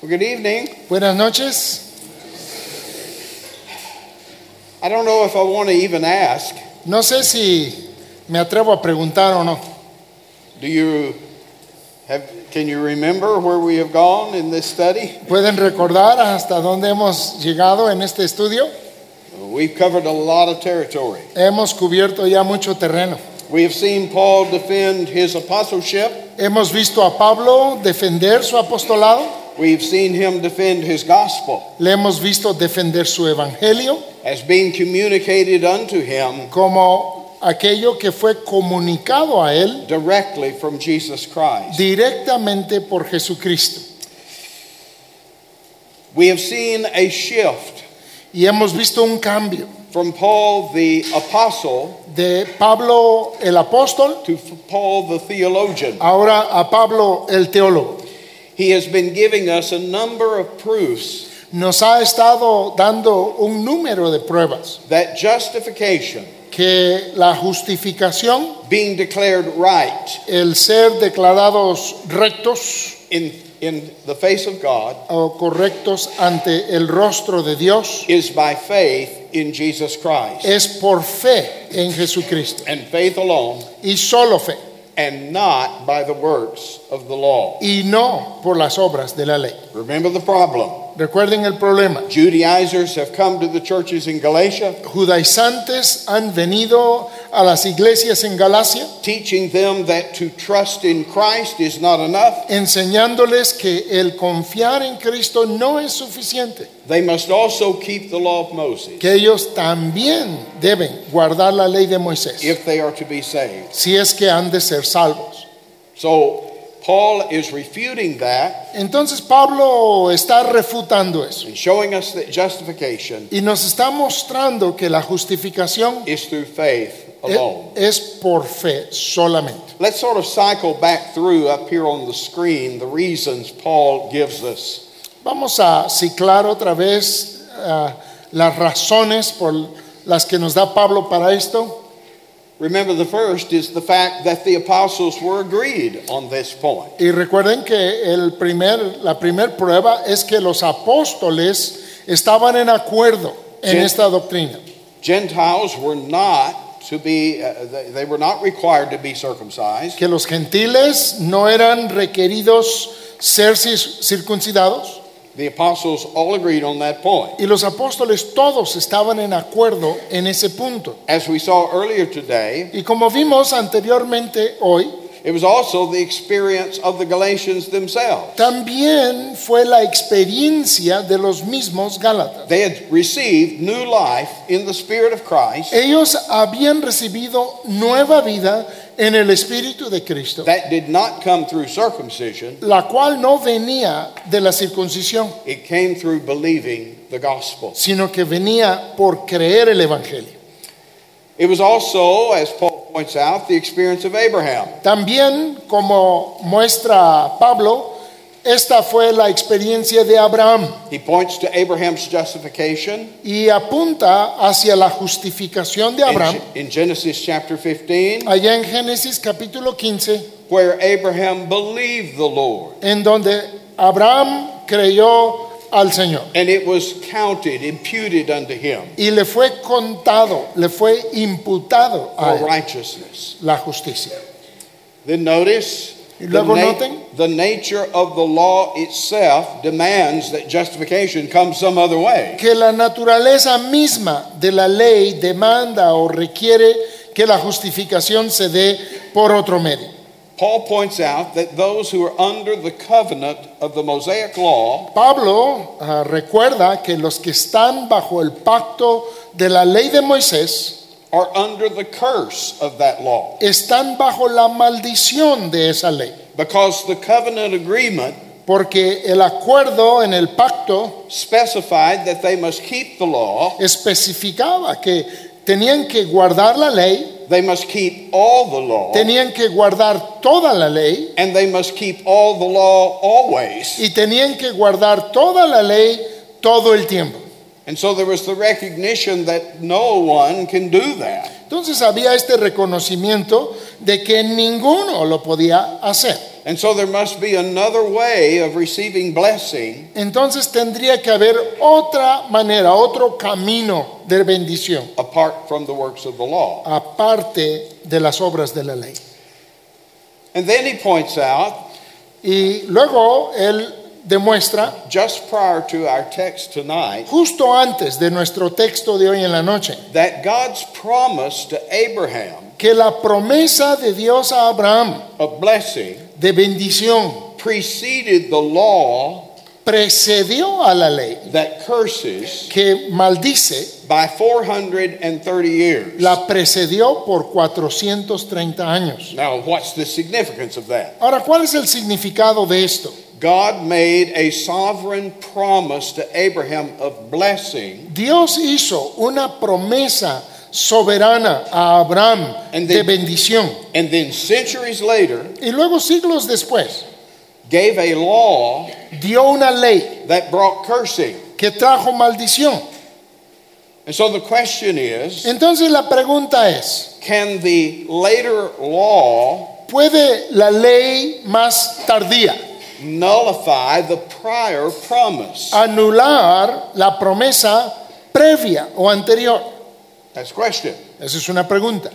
Well, good evening. Buenas noches. I don't know if I want to even ask. No sé si me atrevo a preguntar o no. Do you have? Can you remember where we have gone in this study? ¿Pueden recordar hasta dónde hemos llegado en este estudio? We've covered a lot of territory. Hemos cubierto ya mucho terreno. We have seen Paul defend his apostleship. Hemos visto a Pablo defender su apostolado. We've seen him defend his gospel Le hemos visto defender su evangelio as being communicated unto him como aquello que fue comunicado a él directly from Jesus Christ. directamente por Jesucristo. We have seen a shift Y hemos visto un cambio from Paul the apostle de Pablo el apóstol to Paul the theologian. ahora a Pablo el teólogo. He has been giving us a number of proofs Nos ha estado dando un número de pruebas that justification, que la justificación, being declared right el ser declarados rectos in, in the face of God, o correctos ante el rostro de Dios, is by faith in Jesus Christ. es por fe en Jesucristo And faith alone, y solo fe and not by the works of the law. y no por las obras de la ley. Remember the problem. Recuerden el problema. Judaizers have come to the churches in Galatia, Judaizantes han venido a las iglesias en Galacia teaching them that to trust in Christ is not enough. enseñándoles que el confiar en Cristo no es suficiente, They must also keep the law of Moses que ellos también deben guardar la ley de Moisés if they are to be saved. si es que han de ser salvos. So Paul is refuting that Entonces Pablo está refutando eso and showing us that justification y nos está mostrando que la justificación is through faith alone. es por fe solamente. Let's sort of cycle back through up here on the screen the reasons Paul gives us. Vamos a ciclar otra vez ah, las razones por las que nos da Pablo para esto. Remember, the first is the fact that the apostles were agreed on this point. Y recuerden que el primer, la primera prueba es que los apóstoles estaban en acuerdo en Sí. esta doctrina. Gentiles were not to be, uh, they, they were not required to be circumcised. Que los gentiles no eran requeridos ser cir- circuncidados. The apostles all agreed on that point. Y los apóstoles todos estaban en acuerdo en ese punto. As we saw earlier today, Y como vimos anteriormente hoy, it was also the experience of the Galatians themselves. también fue la experiencia de los mismos Gálatas. They had received new life in the Spirit of Christ Ellos habían recibido nueva vida en el Espíritu de Cristo, that did not come through circumcision, la cual no venía de la circuncisión, it came through believing the gospel. sino que venía por creer el Evangelio. It was also, as Paul points out, the experience of Abraham. También, como muestra Pablo, esta fue la experiencia de Abraham He points to Abraham's justification y apunta hacia la justificación de in, Abraham. in Genesis chapter 15, Allá en Génesis capítulo 15, where Abraham believed the Lord, en donde Abraham creyó al Señor and it was counted, imputed unto him y le fue contado, le fue imputado a él righteousness. la justicia. Then notice Y the, luego na- noten. the nature of the law itself demands that justification comes some other way. Que la naturaleza misma de la ley demanda o requiere que la justificación se dé por otro medio. Paul points out that those who are under the covenant of the Mosaic law Pablo ah, recuerda que los que están bajo el pacto de la ley de Moisés are under the curse of that law. están bajo la maldición de esa ley, because the covenant agreement porque el acuerdo en el pacto specified that they must keep the law, especificaba que tenían que guardar la ley, they must keep all the law, tenían que guardar toda la ley and they must keep all the law always. y tenían que guardar toda la ley todo el tiempo. Entonces había este reconocimiento de que ninguno lo podía hacer. And so there must be another way of receiving blessing Entonces tendría que haber otra manera, otro camino de bendición, apart from the works of the law. aparte de las obras de la ley. And then he points out, Y luego él demuestra, just prior to our text tonight, justo antes de nuestro texto de hoy en la noche, that God's promise to Abraham que la promesa de Dios a Abraham of blessing de bendición preceded the law precedió a la ley that curses que maldice, by 430 years. la precedió por 430 años. Now, what's the significance of that? Ahora, ¿cuál es el significado de esto? God made a sovereign promise to Abraham of blessing, Dios hizo una promesa soberana a Abraham And de then- bendición and then centuries later y luego siglos después gave a law dio una ley that brought cursing. que trajo maldición. And so the question is Entonces la pregunta es, can the later law ¿puede la ley más tardía nullify the prior promise? anular la promesa previa o anterior? That's question. Esa es una pregunta.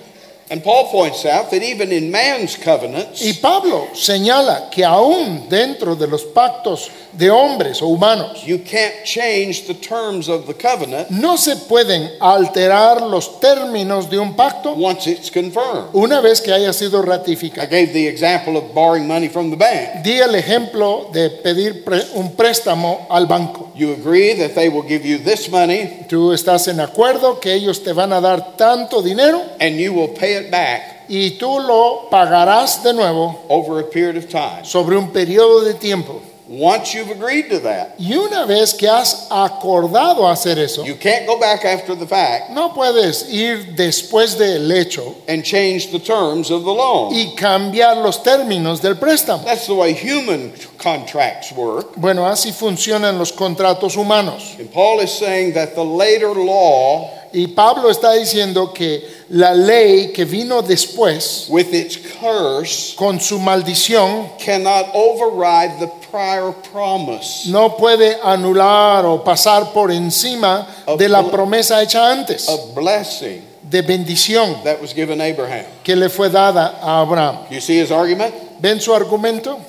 And Paul points out that even in man's covenants, Y Pablo señala que aún dentro de los pactos de hombres o humanos you can't change the terms of the covenant no se pueden alterar los términos de un pacto once it's confirmed. una vez que haya sido I ratificado. gave the example of borrowing money from the bank. Di el ejemplo de pedir pre- un préstamo al banco. You agree that they will give you this money Tú estás en acuerdo que ellos te van a dar tanto dinero and you will pay it back y tú lo pagarás de nuevo over a period of time. sobre un periodo de tiempo. Once you've agreed to that, Y una vez que has acordado hacer eso, you can't go back after the fact no puedes ir después del hecho and change the terms of the loan. y cambiar los términos del préstamo. That's the way human contracts work. Bueno, así funcionan los contratos humanos. And Paul is saying that the later law, Y Pablo está diciendo que la ley que vino después, with its curse, con su maldición, cannot override the prior promise no puede anular o pasar por encima de la promesa hecha antes of blessing de bendición that was given Abraham. que le fue dada a Abraham. You see his argument? ¿Ven su argumento?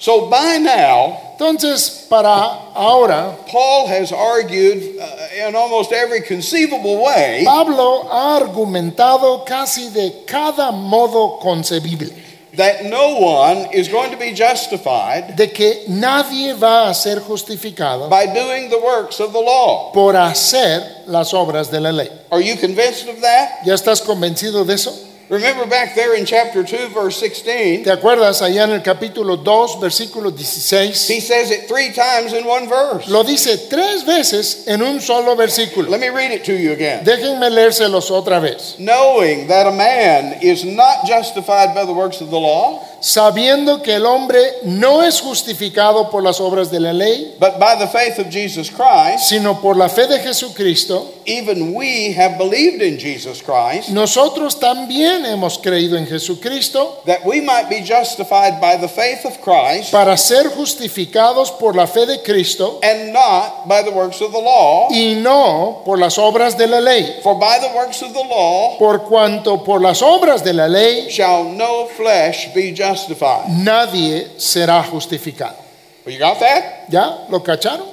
So by now, Entonces, para ahora, Paul has argued uh, in almost every conceivable way Pablo ha argumentado casi de cada modo concebible that no one is going to be justified de que nadie va a ser justificado by doing the works of the law. por hacer las obras de la ley. Are you convinced of that? ¿Ya estás convencido de eso? Remember back there in chapter 2, verse 16, ¿Te acuerdas allá en el capítulo 2, versículo 16? he says it three times in one verse. Lo dice tres veces en un solo versículo. Let me read it to you again. Déjenme leérselos otra vez. Knowing that a man is not justified by the works of the law, Sabiendo que el hombre no es justificado por las obras de la ley, but by the faith of Jesus Christ, sino por la fe de Jesucristo, even we have believed in Jesus Christ, nosotros también hemos creído en Jesucristo that we might be justified by the faith of Christ para ser justificados por la fe de Cristo and not by the works of the law. y no por las obras de la ley. For by the works of the law Por cuanto por las obras de la ley shall no flesh be justified. Nadie será justificado. Well, you got that? ¿Ya? ¿Lo cacharon?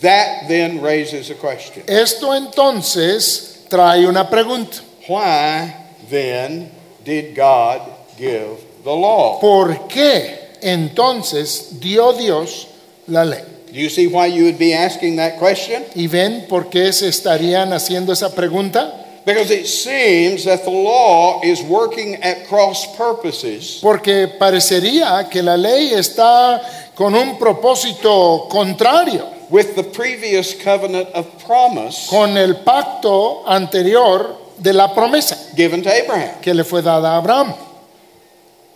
That then raises a question. Esto entonces trae una pregunta. Why then did God give the law? ¿Por qué entonces dio Dios la ley? Do you see why you would be asking that question? ¿Y ven por qué se estarían haciendo esa pregunta? Because it seems that the law is working at cross purposes Porque parecería que la ley está con un propósito contrario with the previous covenant of promise con el pacto anterior de la promesa given to Abraham. que le fue dada a Abraham.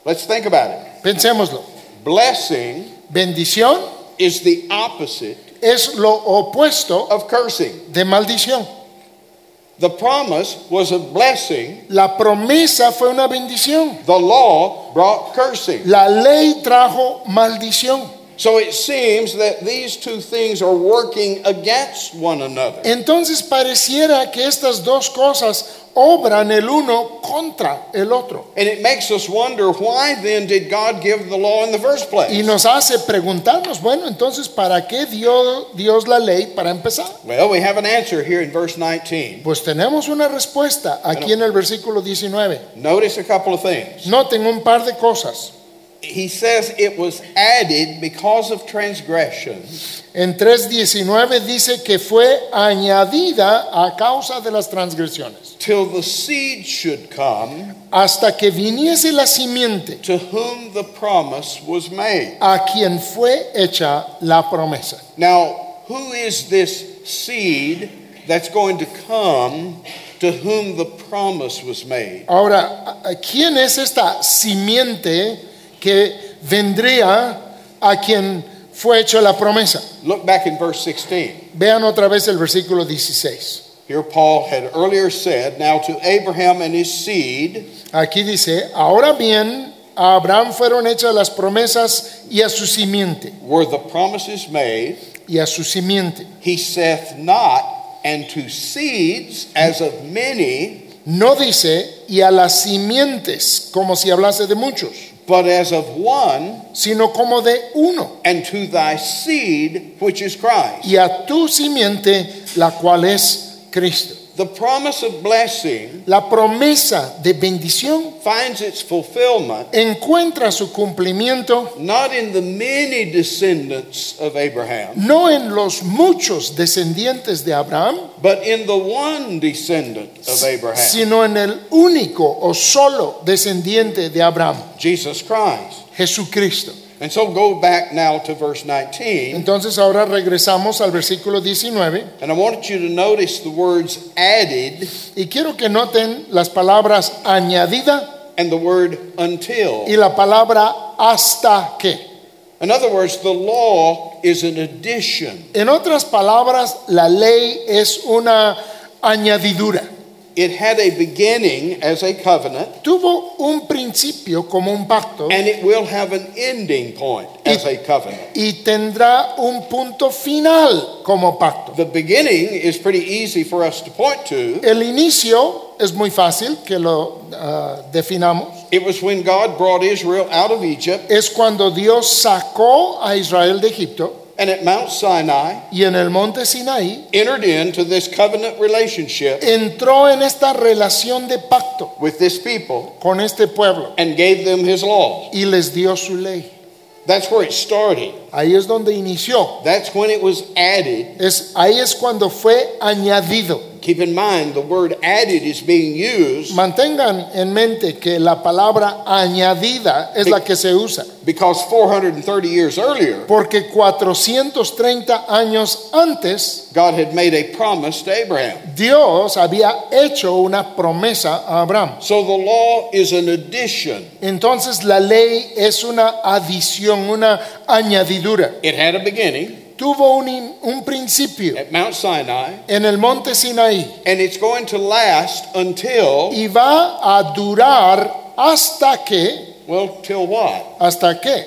Let's think about it. Pensémoslo. Blessing Bendición is the opposite es lo opuesto of cursing. de maldición. The promise was a blessing. La promesa fue una bendición. The law brought cursing. La ley trajo maldición. So it seems that these two things are working against one another. Entonces pareciera que estas dos cosas obran el uno contra el otro. And it makes us wonder why then did God give the law in the first place? Y nos hace preguntarnos, bueno, entonces, ¿para qué dio Dios la ley para empezar? Well, we have an answer here in verse 19. Pues tenemos una respuesta aquí en el versículo 19. Notice a couple of things. Noten un par de cosas. He says it was added because of transgressions En 3.19 dice que fue añadida a causa de las transgresiones, till the seed should come hasta que viniese la simiente to whom the promise was made. a quien fue hecha la promesa. Now, who is this seed that's going to come to whom the promise was made? Ahora, ¿quién es esta simiente que vendría a quien fue hecha la promesa? Look back in verse 16. Vean otra vez el versículo 16. Here, Paul had earlier said, Now to Abraham and his seed, Aquí dice, ahora bien, a Abraham fueron hechas las promesas y a su simiente, were the promises made. y a su simiente. He saith not, and to seeds as of many, No dice y a las simientes, como si hablase de muchos, but as of one, sino como de uno, and to thy seed, which is Christ. y a tu simiente, la cual es Cristo. The promise of blessing La promesa de bendición finds its fulfillment encuentra su cumplimiento not in the many descendants of Abraham, no en los muchos descendientes de Abraham, but in the one descendant of Abraham, sino en el único o solo descendiente de Abraham, Jesus Christ. Jesucristo. And so go back now to verse 19, Entonces ahora regresamos al versículo 19 and I want you to notice the words added y quiero que noten las palabras añadida and the word until. y la palabra hasta que. In other words, the law is an addition. En otras palabras, la ley es una añadidura. It had a beginning as a covenant, Tuvo un principio como un pacto and it will have an ending point as a covenant. y tendrá un punto final como pacto. The beginning is pretty easy for us to point to. El inicio es muy fácil que lo ah, definamos. It was when God brought Israel out of Egypt, Es cuando Dios sacó a Israel de Egipto and at Mount Sinai y en el monte Sinaí entered into this covenant relationship entró en esta relación de pacto with this people con este pueblo and gave them his law. y les dio su ley. That's where it started. Ahí es donde inició. That's when it was added. Es, ahí es cuando fue añadido. Keep in mind, the word added is being used Mantengan en mente que la palabra añadida es la que se usa, because 430 years earlier, porque 430 años antes God had made a promise to Abraham. Dios había hecho una promesa a Abraham. So the law is an addition. Entonces la ley es una adición, una añadidura. It had a beginning Tuvo un, un principio at Mount Sinai, en el monte Sinaí and it's going to last until, y va a durar hasta que, well, till what? hasta que.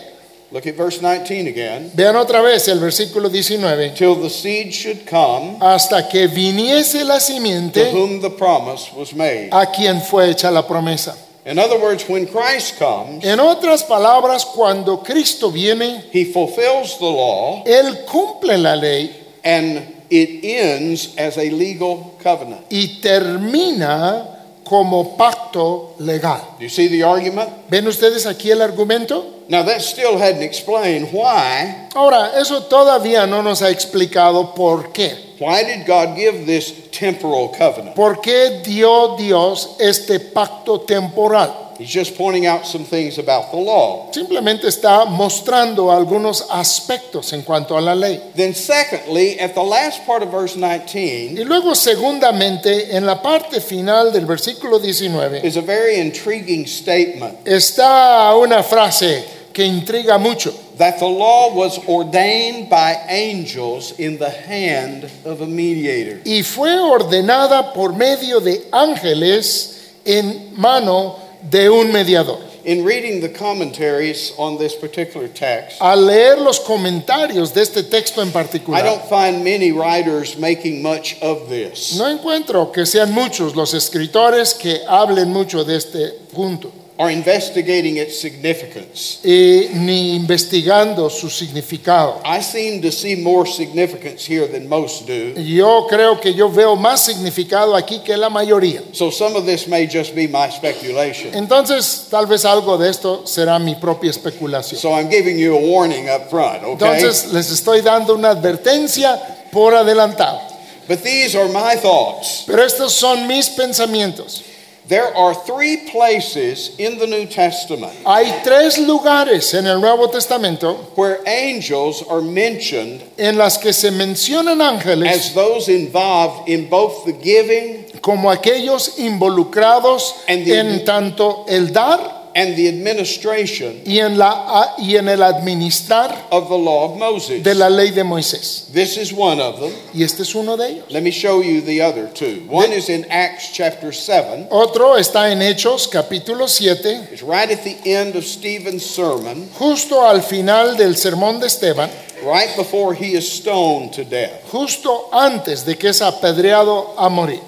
Look at verse 19 again. Vean otra vez el versículo 19. Till the seed should come Hasta que viniese la to simiente whom the promise was made. a quien fue hecha la promesa. In other words, when Christ comes, En otras palabras, cuando Cristo viene, he fulfills the law Él cumple la ley and it ends as a legal covenant. y termina como pacto legal. Do you see the argument? ¿Ven ustedes aquí el argumento? Now, that still hadn't explained why. Ahora, eso todavía no nos ha explicado por qué. Why did God give this temporal covenant? ¿Por qué dio Dios este pacto temporal? He's just pointing out some things about the law. Simplemente está mostrando algunos aspectos en cuanto a la ley. Then, secondly, at the last part of verse 19 Y luego, segundamente, en la parte final del versículo 19, is a very intriguing statement. está una frase que intriga mucho. that the law was ordained by angels in the hand of a mediator. y fue ordenada por medio de ángeles en mano de un mediador. In reading the commentaries on this particular text, Al leer los comentarios de este texto en I particular, don't find many writers making much of this no encuentro que sean muchos los escritores que hablen mucho de este punto, or investigating its significance. eh, ni investigando su significado. I seem to see more significance here than most do. Yo creo que yo veo más significado aquí que la mayoría. So some of this may just be my speculation. Entonces, tal vez algo de esto será mi propia especulación. So I'm giving you a warning up front, okay? Entonces, les estoy dando una advertencia por adelantado. But these are my thoughts. Pero estos son mis pensamientos. There are three places in the New Testament Hay tres lugares en el Nuevo Testamento where angels are mentioned en las que se mencionan ángeles as those involved in both the giving como aquellos involucrados en tanto el dar and the administration y en, la, y en el administrar of the law of Moses. de la ley de Moisés. This is one of them. Y este es uno de ellos. Let me show you the other two. One is in Acts chapter 7. Otro está en Hechos capítulo 7, It's right at the end of Stephen's sermon, justo al final del sermón de Esteban, right before he is stoned to death. justo antes de que es apedreado a morir.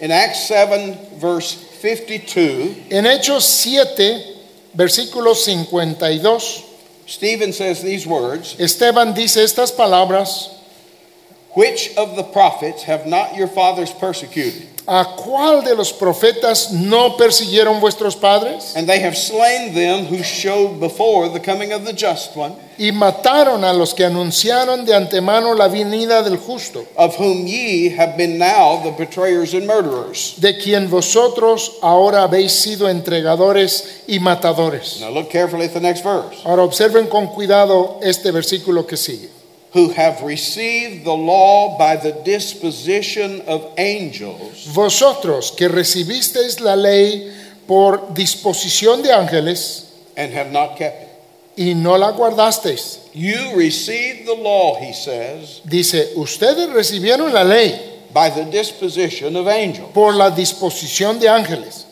In Acts 7, verse 52, En Hechos 7, versículo 52, Stephen says these words Esteban dice estas palabras, Which of the prophets have not your fathers persecuted? ¿A cuál de los profetas no persiguieron vuestros padres? And they have slain them who showed before the coming of the just one, Y mataron a los que anunciaron de antemano la venida del justo, of whom ye have been now the betrayers and murderers. de quien vosotros ahora habéis sido entregadores y matadores. Now look carefully at the next verse. Ahora observen con cuidado este versículo que sigue. Who have received the law by the disposition of angels, Vosotros que recibisteis la ley por disposición de ángeles and have not kept it. y no la guardasteis. You received the law, he says, Dice, ustedes recibieron la ley by the disposition of angels. por la disposición de ángeles.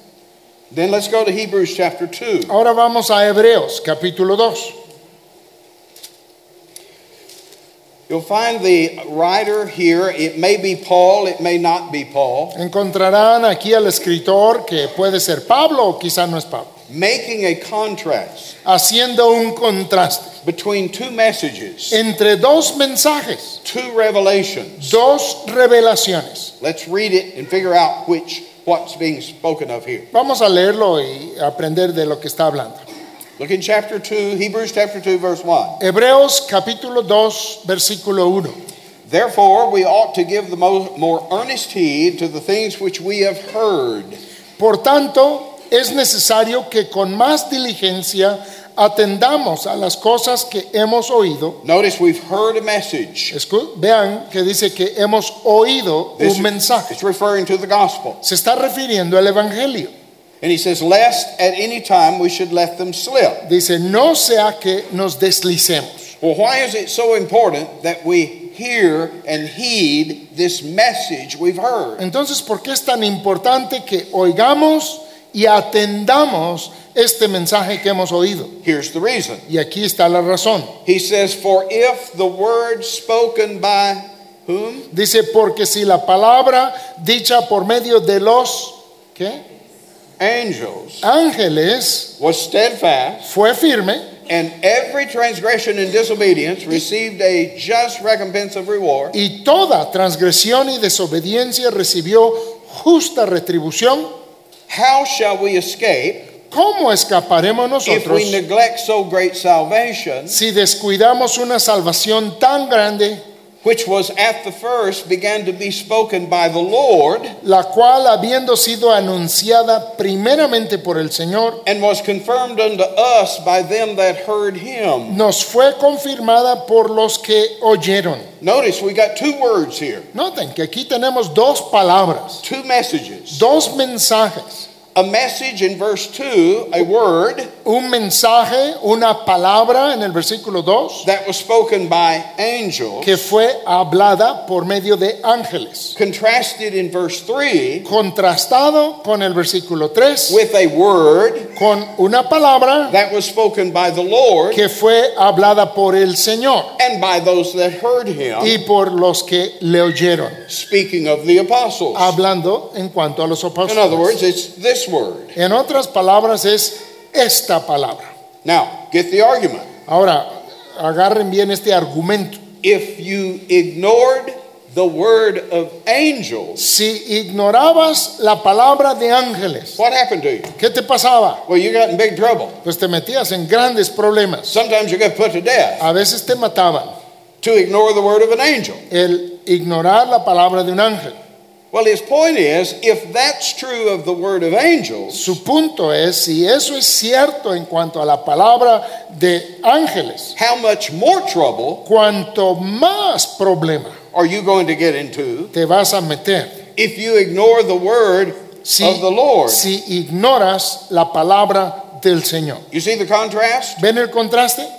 Then let's go to Hebrews chapter 2. Ahora vamos a Hebreos capítulo 2. You'll find the writer here. It may be Paul, it may not be Paul, Encontrarán aquí al escritor que puede ser Pablo o quizá no es Pablo, making a contrast haciendo un contraste between two messages, entre dos mensajes, two revelations. dos revelaciones. Let's read it and figure out which what's being spoken of here. Vamos a leerlo y aprender de lo que está hablando. Look in chapter 2, Hebrews chapter 2 verse 1. Hebreos capítulo 2, versículo 1. Therefore we ought to give the mo- more earnest heed to the things which we have heard, Por tanto, es necesario que con más diligencia atendamos a las cosas que hemos oído. Notice we've heard a message. Escu- Vean que dice que hemos oído This- un mensaje. It's referring to the gospel. Se está refiriendo al Evangelio. And he says, Lest at any time we should let them slip. Dice, no sea que nos deslicemos. Well, why is it so important that we hear and heed this message we've heard? Entonces, ¿por qué es tan importante que oigamos y atendamos este mensaje que hemos oído? Here's the reason. Y aquí está la razón. He says, For if the word spoken by whom? Dice, porque si la palabra dicha por medio de los ¿qué? Angels ángeles was steadfast, fue firme and every transgression and disobedience received a just recompense of reward, y toda transgresión y desobediencia recibió justa retribución, how shall we escape ¿cómo escaparemos if nosotros we neglect so great salvation, si descuidamos una salvación tan grande, which was at the first began to be spoken by the Lord? la cual habiendo sido anunciada primeramente por el Señor, and was confirmed unto us by them that heard him. nos fue confirmada por los que oyeron. Notice we got two words here, Noten que aquí tenemos dos palabras, two messages. dos mensajes. A message in verse 2, a word, un mensaje, una palabra en el versículo 2 that was spoken by angels, que fue hablada por medio de ángeles. contrasted in verse 3 Contrastado con el versículo 3 with a word con una palabra that was spoken by the Lord que fue hablada por el Señor and by those that heard him, y por los que le oyeron, speaking of the apostles. hablando en cuanto a los In other words, apóstoles. it's this word. En otras palabras es esta palabra. Now, get the argument. Ahora, agarren bien este argumento. If you ignored the word of angels, Si ignorabas la palabra de ángeles, what happened to you? ¿qué te pasaba? Well, you got in big trouble. Pues te metías en grandes problemas. Sometimes you got put to death A veces te mataban to ignore the word of an angel. el ignorar la palabra de un ángel. Well, his point is if that's true of the word of angels, Su punto es, si eso es cierto en cuanto a la palabra de ángeles, how much more trouble cuanto más problema are you going to get into te vas a meter if you ignore the word si, of the Lord? si ignoras la palabra del Señor. You see the contrast? ¿Ven el contraste?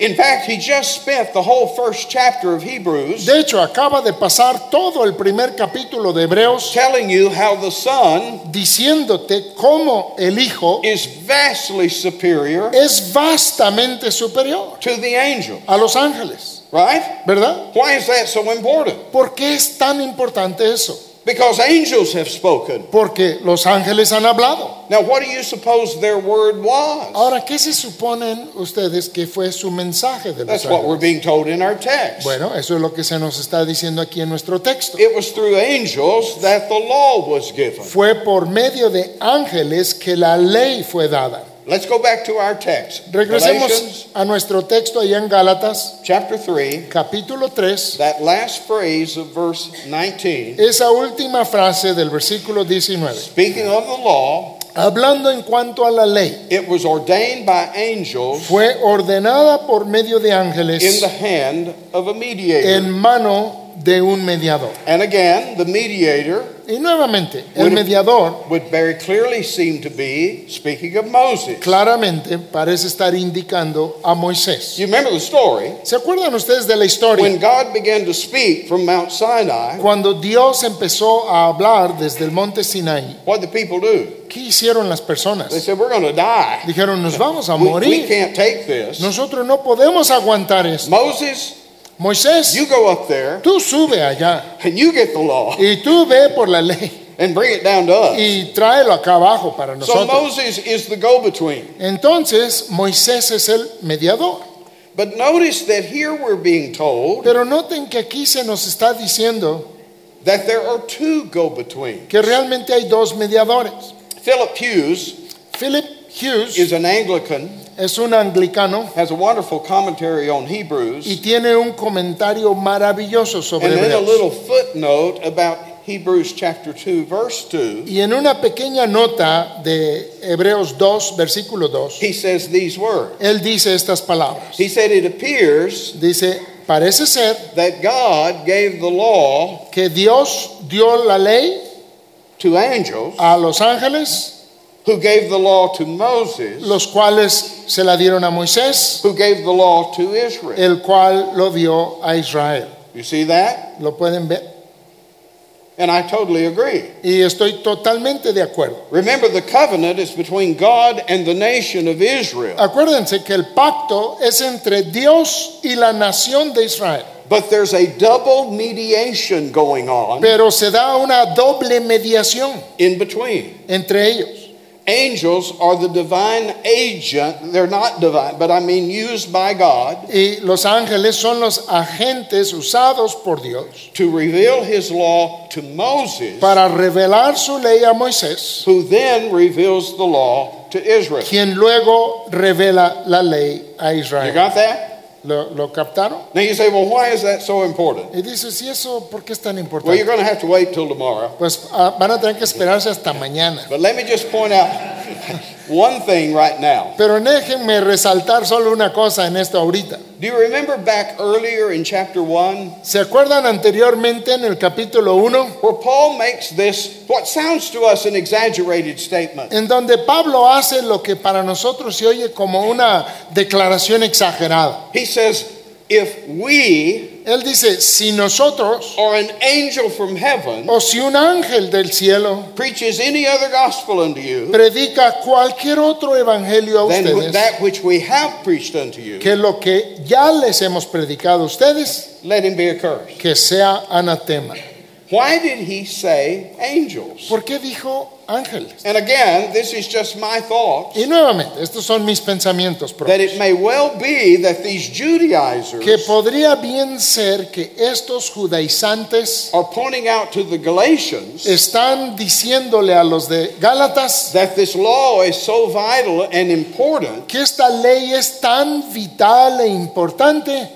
In fact, he just spent the whole first chapter of Hebrews De hecho, acaba de pasar todo el primer capítulo de Hebreos telling you how the Son diciéndote cómo el Hijo is vastly superior es vastamente superior to the angel, a los ángeles, right? ¿verdad? Why is that so important? ¿Por qué es tan importante eso? Because angels have spoken. Porque los ángeles han hablado. Now, what do you suppose their word was? Ahora, ¿qué se suponen ustedes que fue su mensaje de los That's what we're ángeles? being told in our text. Bueno, eso es lo que se nos está diciendo aquí en nuestro texto. It was through angels that the law was given. Fue por medio de ángeles que la ley fue dada. Let's go back to our text. Regresemos a nuestro texto allá en Gálatas, chapter 3, capítulo 3, that last phrase of verse 19, esa última frase del versículo 19. speaking of the law, Hablando en cuanto a la ley, it was ordained by angels fue ordenada por medio de in ángeles the hand of a mediator. en mano de un mediador. And again, the mediator Y nuevamente, el mediador would very clearly seem to be speaking of Moses. claramente parece estar indicando a Moisés. You remember the story? ¿Se acuerdan ustedes de la historia? When God began to speak from Mount Sinai, Cuando Dios empezó a hablar desde el monte Sinaí, what did the people do? ¿qué hicieron las They personas? said, We're going to die. Dijeron, nos vamos a We, we morir. can't take this. Nosotros no podemos aguantar esto. Moses, Moisés, you go up there tú sube allá and you get the law y tú ve por la ley and bring it down to us. y tráelo acá abajo para So. Moses is the go between. Entonces, Moisés es el mediador. But notice that here we're being told Pero noten que aquí se nos está diciendo that there are two go betweens. que realmente hay dos mediadores. Philip Hughes Philip Hughes is an Anglican, es un anglicano has a wonderful commentary on y Hebrews, tiene un comentario maravilloso sobre and then a Hebreos. little footnote about Hebrews chapter 2, verse 2. Y en una pequeña nota de Hebreos 2, versículo 2, He says these words. él dice estas palabras. He said, It appears Dice, parece ser that God gave the law que Dios dio la ley to angels, a los ángeles, who gave the law to Moses, los cuales se la dieron a Moisés, who gave the law to Israel. el cual lo dio a Israel. You see that? ¿Lo pueden ver? And I totally agree. Y estoy totalmente de acuerdo. Remember, the covenant is between God and the nation of Israel. Acuérdense que el pacto es entre Dios y la nación de Israel, But there's a double mediation going on pero se da una doble mediación in between. entre ellos. Angels are the divine agent. They're not divine, but I mean used by God Y los ángeles son los agentes usados por Dios to reveal his law to Moses, para revelar su ley a Moisés, who then reveals the law to Israel. quien luego revela la ley a Israel. You got that? ¿Lo, lo captaron? Now you say, well, why is that so important? Y dices, ¿y eso por qué es tan Well, you're going to have to wait till tomorrow. Pues ah, van a tener que esperarse hasta mañana. But let me just point out one thing right now. Pero déjenme resaltar solo una cosa en esto ahorita. Do you remember back earlier in chapter 1 ¿Se acuerdan anteriormente en el capítulo 1 where Paul makes this, what sounds to us an exaggerated statement? en donde Pablo hace lo que para nosotros se oye como una declaración exagerada? He says, if we Él dice, si nosotros or an angel from heaven o si un ángel del cielo preaches any other gospel unto you predica cualquier otro evangelio a than ustedes that which we have preached unto you, que lo que ya les hemos predicado a ustedes, let him be accursed. que sea anatema. Why did he say angels? ¿Por qué dijo ángeles? And again, this is just my thoughts. Y nuevamente, estos son mis pensamientos That propios. it may well be that these Judaizers Que podría bien ser que estos judaizantes are pointing out to the Galatians están diciéndole a los de Gálatas that this law is so vital and important que esta ley es tan vital e importante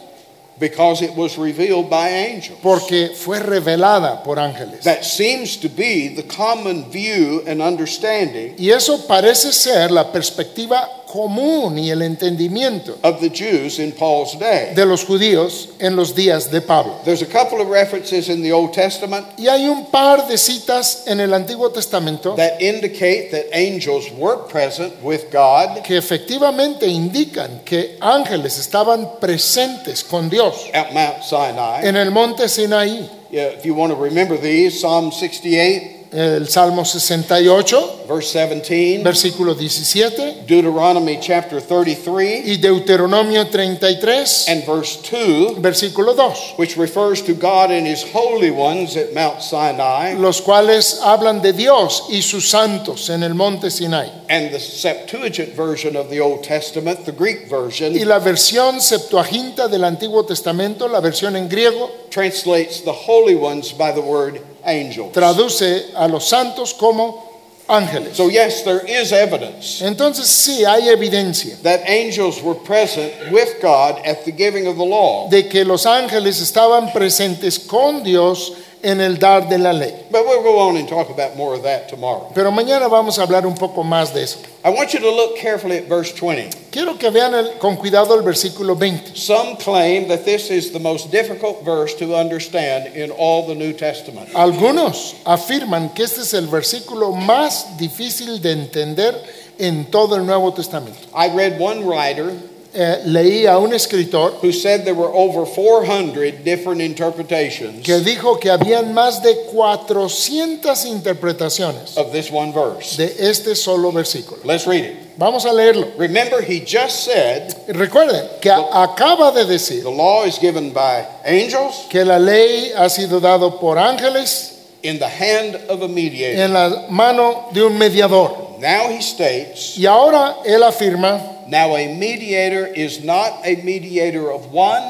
because it was revealed by angels. porque fue revelada por ángeles. That seems to be the common view and understanding Y eso parece ser la perspectiva común y el entendimiento of the Jews in Paul's day. de los judíos en los días de Pablo. There's a couple of references in the Old Testament Y hay un par de citas en el Antiguo Testamento that indicate that angels were present with God que efectivamente indican que ángeles estaban presentes con Dios at Mount Sinai. en el monte Sinaí. Yeah, if you want to remember these, Psalm 68, El Salmo 68, verse 17, versículo 17, Deuteronomy chapter 33, y Deuteronomio 33, and verse 2, versículo 2, which refers to God and his holy ones at Mount Sinai, los cuales hablan de Dios y sus santos en el monte Sinai. and the Septuagint version of the Old Testament, the Greek version, Y la versión Septuaginta del Antiguo Testamento, la versión en griego, translates the holy ones by the word angels. traduce a los santos como ángeles. So, yes, there is evidence Entonces sí hay evidencia that angels were present with God at the giving of the law. de que los ángeles estaban presentes con Dios en el dar de la ley. But we'll go on and talk about more of that tomorrow. Pero mañana vamos a hablar un poco más de eso. I want you to look carefully at verse 20. Quiero que vean el- con cuidado el versículo 20. Some claim that this is the most difficult verse to understand in all the New Testament. Algunos afirman que este es el versículo más difícil de entender en todo el Nuevo Testamento. I read one writer Eh, leí a un escritor who said there were over 400 different interpretations que dijo que habían más de 400 interpretaciones of this one verse. de este solo versículo. Let's read it. Vamos a leerlo. Remember, he just said Recuerden que a- acaba de decir the law is given by angels que la ley ha sido dado por ángeles in the hand of a mediator. en la mano de un mediador. Now he states, Y ahora él afirma, now a mediator is not a mediator of one,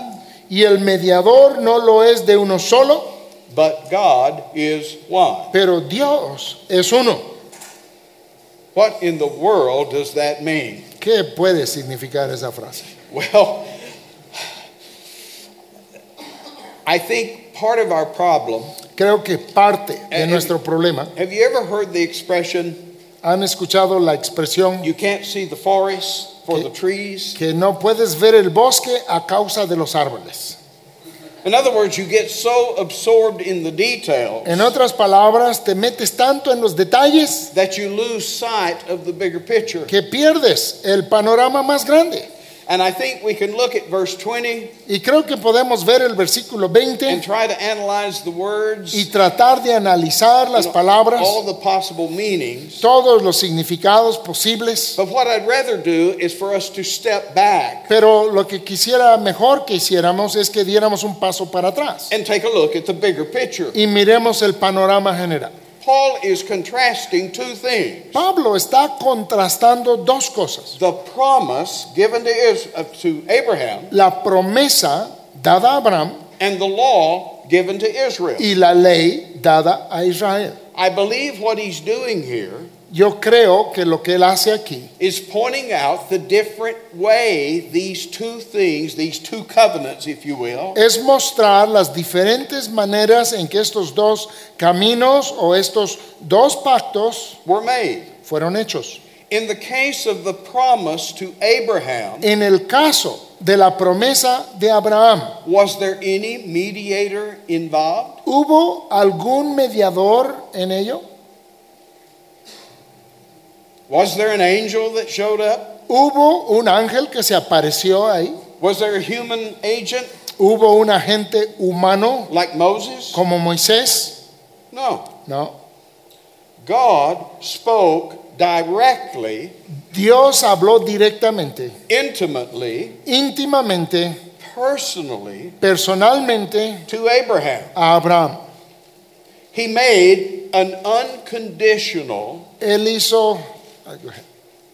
y el mediador no lo es de uno solo, but God is one. pero Dios es uno. What in the world does that mean? ¿Qué puede significar esa frase? Well, I think part of our problem. Creo que parte de Eh, nuestro problema, Have you ever heard the expression, han escuchado la expresión you can't see the forest for the trees? que no puedes ver el bosque a causa de los árboles. In other words, you get so absorbed in the details En otras palabras, te metes tanto en los detalles that you lose sight of the bigger picture. que pierdes el panorama más grande. And I think we can look at verse 20 Y creo que podemos ver el versículo and 20 try to analyze the words, y tratar de analizar las palabras, all the possible meanings. todos los significados posibles. But what I'd rather do is for us to step back Pero lo que quisiera mejor que hiciéramos es que diéramos un paso para atrás and take a look at the bigger picture. y miremos el panorama general. Paul is contrasting two things. Pablo está contrastando dos cosas. The promise given to, Is- uh, to Abraham La promesa dada a Abraham and the law given to Israel. y la ley dada a Israel. I believe what he's doing here Yo creo que lo que él hace aquí is pointing out the different way these two things, these two covenants, if you will, es mostrar las diferentes maneras en que estos dos caminos o estos dos pactos were made. fueron hechos. In the case of the promise to Abraham, En el caso de la promesa de Abraham, was there any mediator involved? ¿hubo algún mediador en ello? Was there an angel that showed up? ¿Hubo un ángel que se apareció ahí? Was there a human agent ¿Hubo un agente humano like Moses? como Moisés? No. No. God spoke directly, Dios habló directamente, intimately, íntimamente, personally personalmente to Abraham. a Abraham. He made an unconditional, Él hizo, ay, go ahead.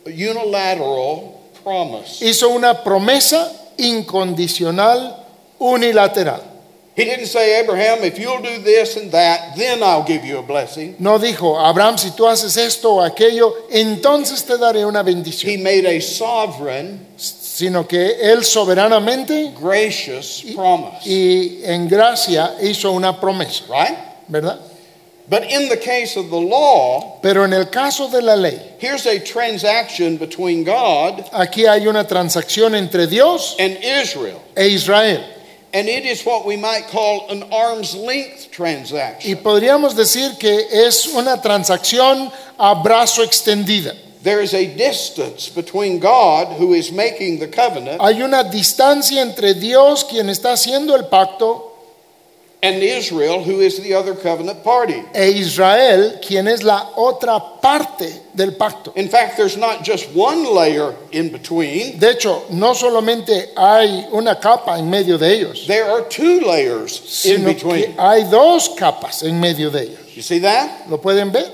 Unilateral promise. hizo una promesa incondicional unilateral. He didn't say, Abraham, if you'll do this and that, then I'll give you a blessing. No dijo, Abraham, si tú haces esto o aquello, entonces te daré una He bendición. made a sovereign, Sino que él soberanamente gracious promise. y en gracia hizo una promesa, Right? ¿verdad? But in the case of the law, Pero en el caso de la ley, here's a transaction between God aquí hay una transacción entre Dios and Israel. e Israel. And it is what we might call an arm's length transaction. Y podríamos decir que es una transacción a brazo extendida. There is a distance between God, who is making the covenant, Hay una distancia entre Dios, quien está haciendo el pacto, and Israel, who is the other covenant party. e Israel, quien es la otra parte del pacto. In fact, there's not just one layer in between, De hecho, no solamente hay una capa en medio de ellos, there are two layers in sino que between. hay dos capas en medio de ellos. You see that? ¿Lo pueden ver?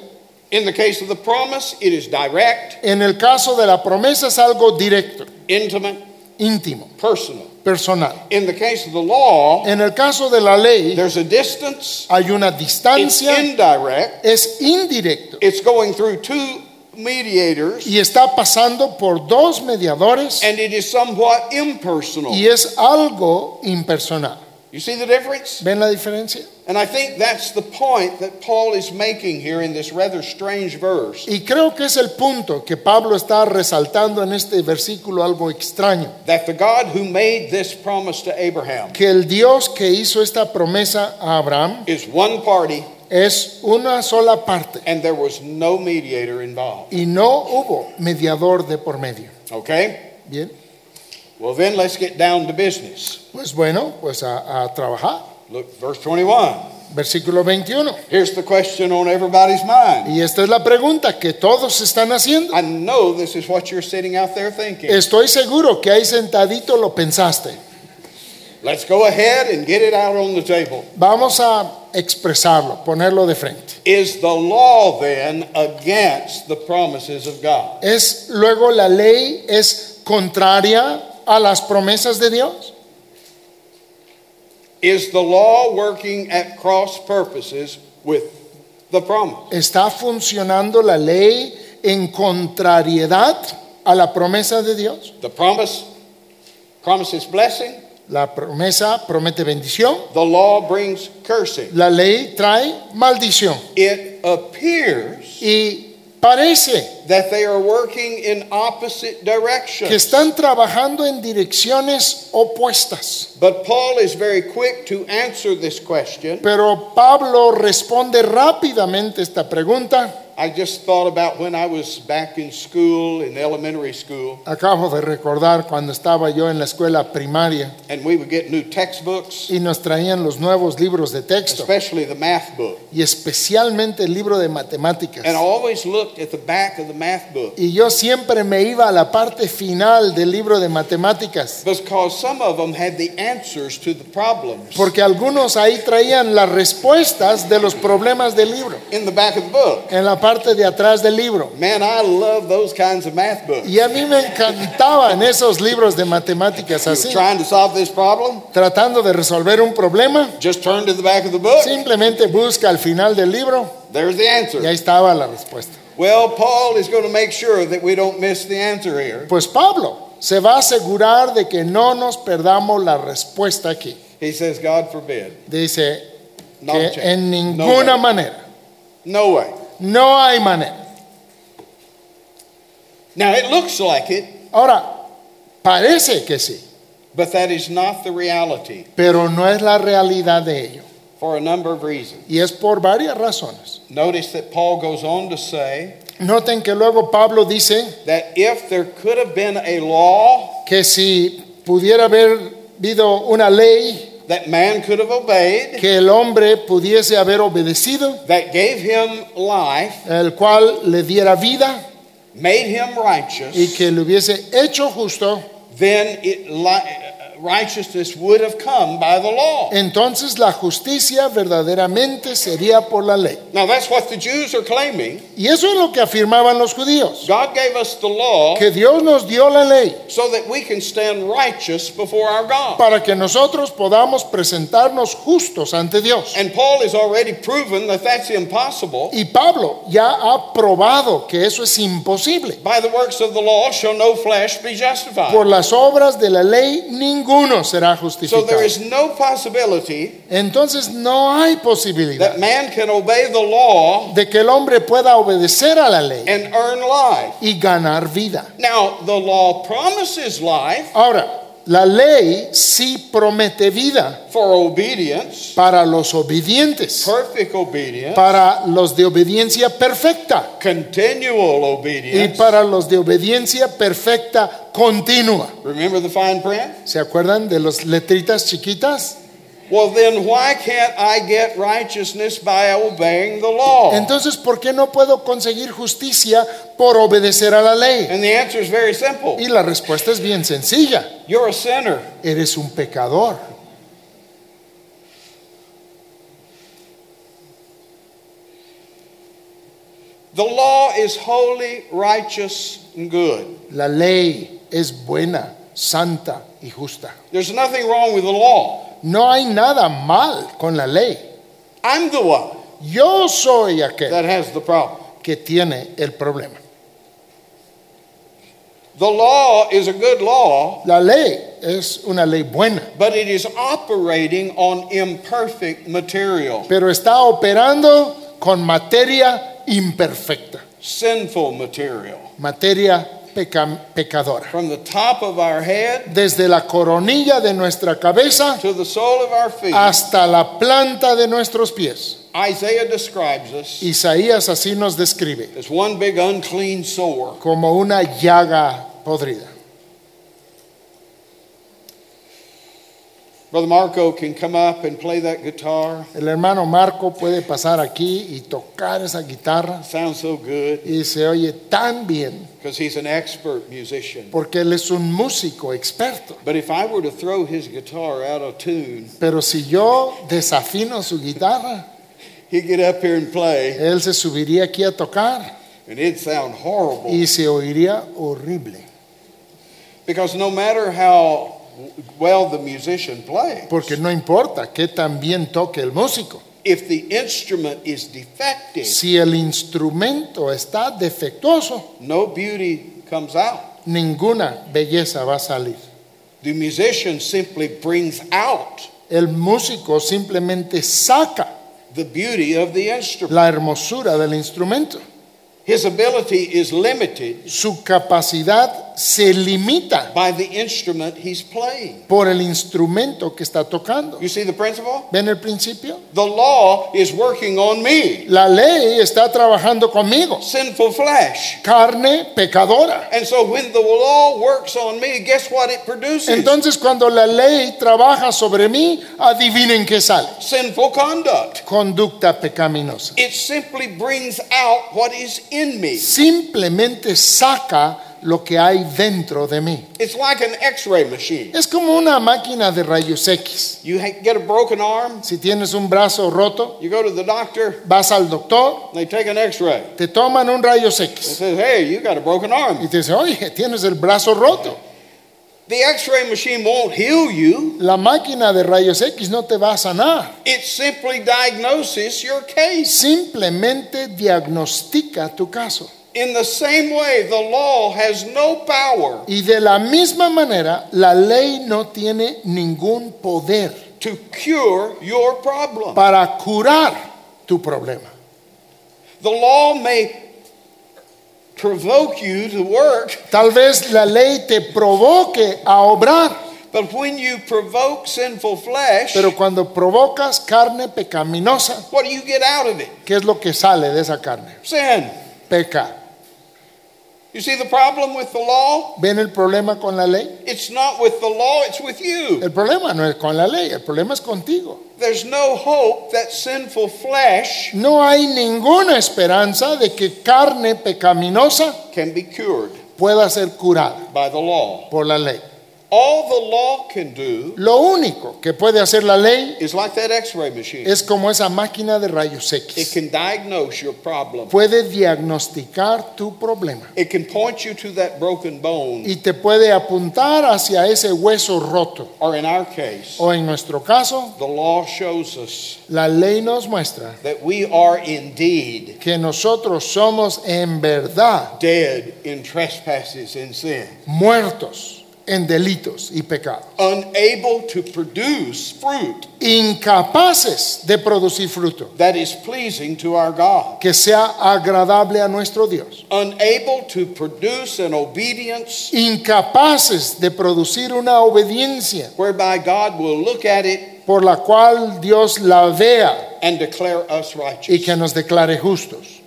In the case of the promise, it is direct, En el caso de la promesa es algo directo, intimate, íntimo, personal. Personal. In the case of the law, En el caso de la ley there's a distance, hay una it's distancia, indirect, es indirecto it's going through two mediators, y está pasando por dos mediadores and it is somewhat impersonal. y es algo impersonal. You see the difference? ¿Ven la diferencia? And I think that's the point that Paul is making here in this rather strange verse. Y creo que es el punto que Pablo está resaltando en este versículo algo extraño. That the God who made this promise to Abraham Que el Dios que hizo esta promesa a Abraham is one party, es una sola parte and there was no mediator involved. y no hubo mediador de por medio. Okay? Bien, Well, then let's get down to business. pues bueno, pues a, a trabajar. Look, verse 21. Versículo 21. Here's the question on everybody's mind. Y esta es la pregunta que todos están haciendo. I know this is what you're sitting out there thinking. Estoy seguro que ahí sentadito lo pensaste. Let's go ahead and get it out on the table. Vamos a expresarlo, ponerlo de frente. Is the law then against the promises of God? Es luego la ley es contraria a las promesas de Dios. Is the law working at cross purposes with the promise? ¿Está funcionando la ley en contrariedad a la promesa de Dios? The promise promises blessing, La promesa promete bendición, the law brings cursing. la ley trae maldición. It appears Y parece that they are working in opposite que directions. están trabajando en direcciones opuestas. But Paul is very quick to answer this question. Pero Pablo responde rápidamente esta pregunta. I just thought about when I was back in school, in elementary school, Acabo de recordar cuando estaba yo en la escuela primaria and we would get new textbooks, y nos traían los nuevos libros de texto especially the math book. y especialmente el libro de matemáticas. And I always looked at the back of the math book Y yo siempre me iba a la parte final del libro de matemáticas because some of them had the answers to the problems porque algunos ahí traían las respuestas de los problemas del libro in the back of the book. en la parte de atrás del libro. Man, I love those kinds of math books. Y a mí me encantaban esos libros de matemáticas así, trying to solve this problem? tratando de resolver un problema. Just turn to the back of the book. Simplemente busca al final del libro There's the y ahí answer. estaba la respuesta. Well, Paul is going to make sure that we don't miss the answer here. Pues Pablo se va a asegurar de que no nos perdamos la respuesta aquí. He says, God forbid. Dice Not que en No ninguna way. manera, No way. No hay manera. Now, it looks like it, Ahora, parece que sí, but that is not the reality pero no es la realidad de ello. for a number of reasons. Y es por varias razones. Notice that Paul goes on to say Noten que luego Pablo dice that if there could have been a law que si pudiera haber habido una ley that man could have obeyed, que el hombre pudiese haber obedecido, that gave him life, el cual le diera vida made him righteous, y que le hubiese hecho justo, then it, righteousness would have come by the law. entonces la justicia verdaderamente sería por la ley. Now, that's what the Jews are claiming. Y eso es lo que afirmaban los judíos, God gave us the law que Dios nos dio la ley so that we can stand righteous before our God. para que nosotros podamos presentarnos justos ante Dios. And Paul has already proven that that's impossible. Y Pablo ya ha probado que eso es imposible. By the works of the law shall no flesh be justified. Por las obras de la ley ninguno será So justificado. there is no possibility Entonces no hay posibilidad that man can obey the law de que el hombre pueda obedecer a la ley and earn life. y ganar vida. Now, the law promises life Ahora, la ley sí promete vida for obedience, para los obedientes, perfect obedience, para los de obediencia perfecta continual y obedience. para los de obediencia perfecta continua. Remember the fine print? ¿Se acuerdan de las letritas chiquitas? Well, then why can't I get righteousness by obeying the law? Entonces, ¿por qué no puedo conseguir justicia por obedecer a la ley? And the answer is very simple. Y la respuesta es bien sencilla. You're a sinner. Eres un pecador. The law is holy, righteous, and good. La ley es buena, santa y justa. There's nothing wrong with the law. No hay nada mal con la ley. I'm the one Yo soy aquel that has the problem. que tiene el problema. The law is a good law, La ley es una ley buena, but it is operating on imperfect material, pero está operando con materia imperfecta, sinful material. materia peca- pecadora. From the top of our head Desde la coronilla de nuestra cabeza to the sole of our feet, hasta la planta de nuestros pies. Isaiah describes us Isaías así nos describe, as one big unclean sore. como una llaga podrida. Brother Marco can come up and play that guitar. El hermano Marco puede pasar aquí y tocar esa guitarra Sounds so good y se oye tan bien because he's an expert musician. porque él es un músico experto. But if I were to throw his guitar out of tune, Pero si yo desafino su guitarra, he'd get up here and play, él se subiría aquí a tocar and it'd sound horrible. y se oiría horrible. Because no matter how well the musician plays, Porque no importa que tan bien toque el músico. if the instrument is defective, Si el instrumento está defectuoso, no beauty comes out. ninguna belleza va a salir. The musician simply brings out El músico simplemente saca the beauty of the instrument. la hermosura del instrumento. His ability is limited Su capacidad se limita by the instrument he's playing. por el instrumento que está tocando. You see the principle? ¿Ven el principio? The law is working on me, La ley está trabajando conmigo, sinful flesh. carne pecadora. And so when the law works on me, guess what it produces? Entonces cuando la ley trabaja sobre mí, adivinen qué sale. Sinful conduct. Conducta pecaminosa. It simply brings out what is in me. Simplemente saca lo que hay dentro de mí. It's like an machine. Es como una máquina de rayos X. You get a broken arm, Si tienes un brazo roto, you go to the doctor, vas al doctor, they take an te toman un rayos X says, hey, you got a broken y arm. te dicen, oye, tienes el brazo roto. The x ray machine won't heal you, La máquina de rayos X no te va a sanar. it simply diagnoses your case. Simplemente diagnostica tu caso. In the same way, the law has no power Y de la misma manera, la ley no tiene ningún poder to cure your problem. para curar tu problema. The law may provoke you to work, Tal vez la ley te provoque a obrar, but when you provoke sinful flesh, pero cuando provocas carne pecaminosa, what do you get out of it? ¿qué es lo que sale de esa carne? Sin. Peca. You see the problem with the law? ¿Ven el problema con la ley? It's not with the law, it's with you. El problema no es con la ley, el problema es contigo. There's no hope that sinful flesh No hay ninguna esperanza de que carne pecaminosa can be cured pueda ser curada by the law. por la ley. All the law can do Lo único que puede hacer la ley is like that x ray machine. es como esa máquina de rayos It X. can diagnose your problem, Puede diagnosticar tu problema it can point you to that broken bone, y te puede apuntar hacia ese hueso roto. or in our case, O en nuestro caso, the law shows us la ley nos muestra that we are indeed que nosotros somos en verdad dead in trespasses and sin, muertos en delitos y pecados, unable to produce fruit incapaces de producir fruto that is pleasing to our God, que sea agradable a nuestro Dios, unable to produce an obedience incapaces de producir una obediencia whereby God will look at it por la cual Dios la vea and declare us y righteous. que nos declare justos.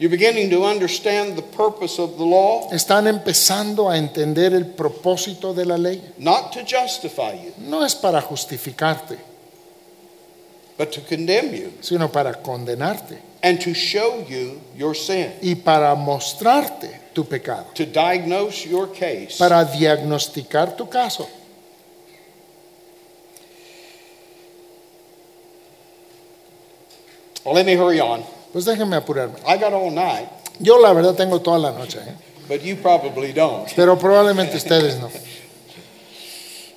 You're beginning to understand the purpose of the law, Están empezando a entender el propósito de la ley. not to justify you, No es para justificarte, but to condemn you sino para condenarte and to show you your sin, y para mostrarte tu pecado, to diagnose your case. para diagnosticar tu caso. Well, let me hurry on. Pues déjenme apurarme. I got all night, Yo la verdad tengo toda la noche, ¿eh? but you probably don't. pero probablemente ustedes no.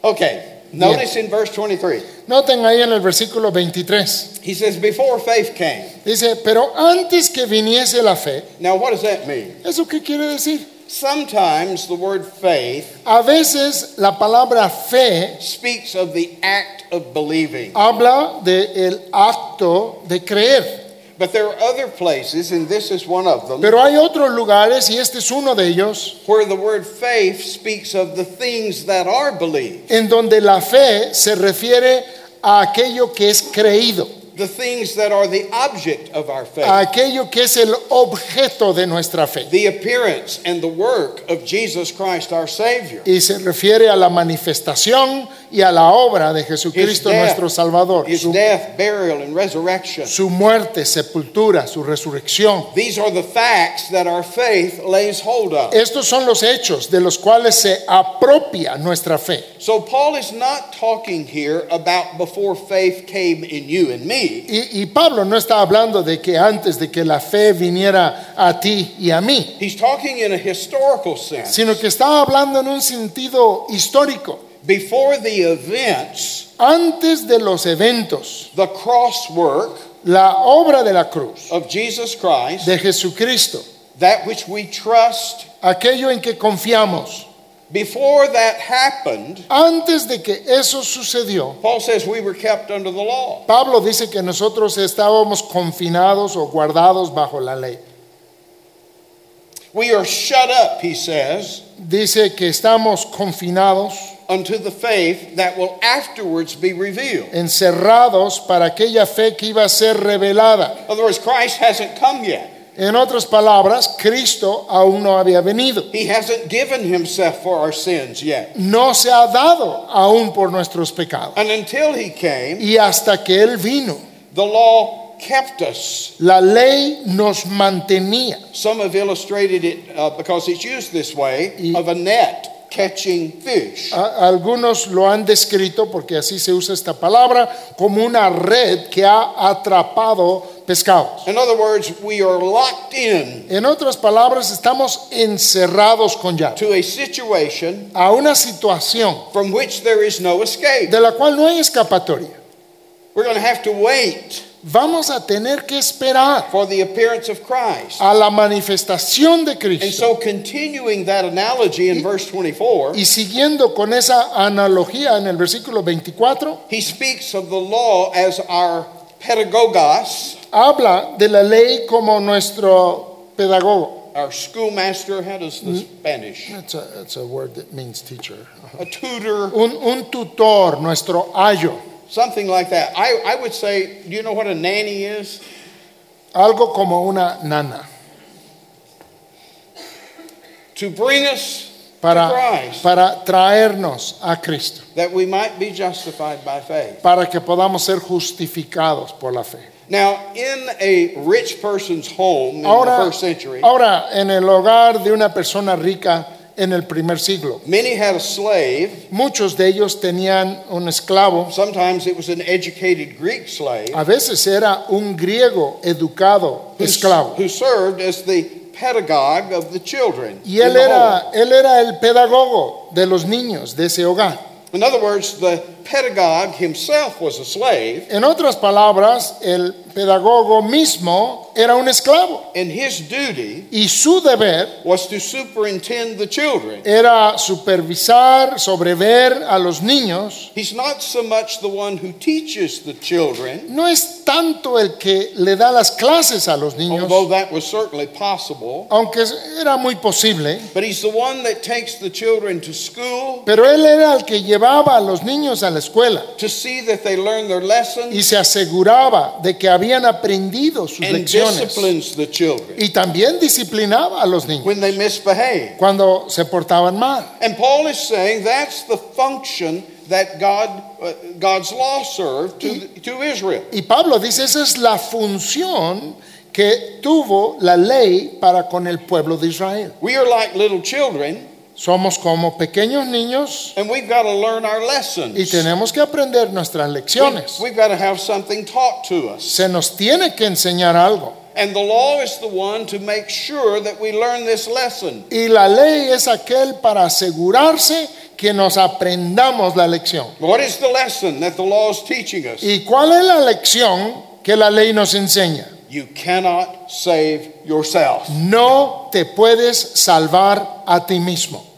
Okay, notice in verse 23, Noten ahí en el versículo 23. he says, Before faith came. Dice, pero antes que viniese la fe, Now, what does that mean? ¿eso qué quiere decir? Sometimes the word faith A veces la palabra fe speaks of the act of believing, habla del acto de creer. But there are other places, and this is one of them, Pero hay otros lugares, y este es uno de ellos, where the word faith speaks of the things that are believed, en donde la fe se refiere a aquello que es creído, the things that are the object of our a faith, aquello que es el objeto de nuestra fe. the appearance and the work of Jesus Christ our Savior. Y se refiere a la manifestación y a la obra de Jesucristo death, nuestro Salvador, his su, death, burial, and resurrection. su muerte, sepultura, su resurrección. These are the facts that our faith lays hold of. Estos son los hechos de los cuales se apropia nuestra fe. So Paul is not talking here about before faith came in you and me. Y, y Pablo no está hablando de que antes de que la fe viniera a ti y a mí, He's talking in a historical sense. sino que está hablando en un sentido histórico. Before the events, Antes de los eventos, the cross work la obra de la cruz of Jesus Christ, de Jesucristo, that which we trust, aquello en que confiamos, before that happened, antes de que eso sucedió, Paul says we were kept under the law. Pablo dice que nosotros estábamos confinados o guardados bajo la ley. We are shut up, he says, Dice que estamos confinados, unto the faith that will afterwards be revealed. encerrados para aquella fe que iba a ser revelada. In other words, Christ hasn't come yet. En otras palabras, Cristo aún no había venido. He hasn't given himself for our sins yet. No se ha dado aún por nuestros pecados. And until he came, Y hasta que Él vino, the law kept us. la ley nos mantenía. Some have illustrated it uh, because it's used this way Y- of a net catching fish. A- Algunos lo han descrito, porque así se usa esta palabra, como una red que ha atrapado pescados. In other words, we are locked in En otras palabras, estamos encerrados con llave to a situation a una situación from which there is no escape. de la cual no hay escapatoria. We're going to have to wait Vamos a tener que esperar for the appearance of Christ. a la manifestación de And Cristo. so, continuing that analogy in verse 24, Y siguiendo con esa analogía en el versículo 24, he speaks of the law as our pedagogos, habla de la ley como nuestro pedagogo, our schoolmaster, how does the Spanish? It's a, it's a word that means teacher. A tutor, Un, un tutor, nuestro ayo. Something like that. I, I would say, do you know what a nanny is? Algo como una nana. To bring us to Para, Christ, para traernos a Cristo. that we might be justified by faith. Para que podamos ser justificados por la fe. Now, in a rich person's home in the first century, ahora, en el hogar de una persona rica en el primer siglo, many had a slave. muchos de ellos tenían un esclavo. Sometimes it was an educated Greek slave A veces era un griego educado who, esclavo. who served as the pedagogue of the children. Y era, él era el pedagogo de los niños de ese hogar. In other words, the pedagogue himself was a slave, En otras palabras, el pedagogo mismo era un esclavo and his duty y su deber was to superintend the children. era supervisar, sobrever a los niños. He's not so much the one who teaches the children, No es tanto el que le da las clases a los niños, although that was certainly possible, aunque era muy posible, but he's the one that takes the children to school pero él era el que llevaba a los niños a la escuela to see that they learn their lessons y se aseguraba de que habían aprendido sus and lecciones disciplines the children y también disciplinaba a los niños when they misbehave. cuando se portaban mal. And Paul is saying that's the function that God, uh, God's law served to, to Israel. Y Pablo dice, esa es la función que tuvo la ley para con el pueblo de Israel. We are like little children, Somos como pequeños niños and we've got to learn our y lessons. tenemos que aprender nuestras lecciones. We've got to have something taught to us. Se nos tiene que enseñar algo. And the law is the one to make sure that we learn this lesson. Y la ley es aquel para asegurarse que nos aprendamos la lección. What is the lesson that the law is teaching us? ¿Y cuál es la lección que la ley nos enseña? You cannot save yourself. No te puedes salvar a ti mismo.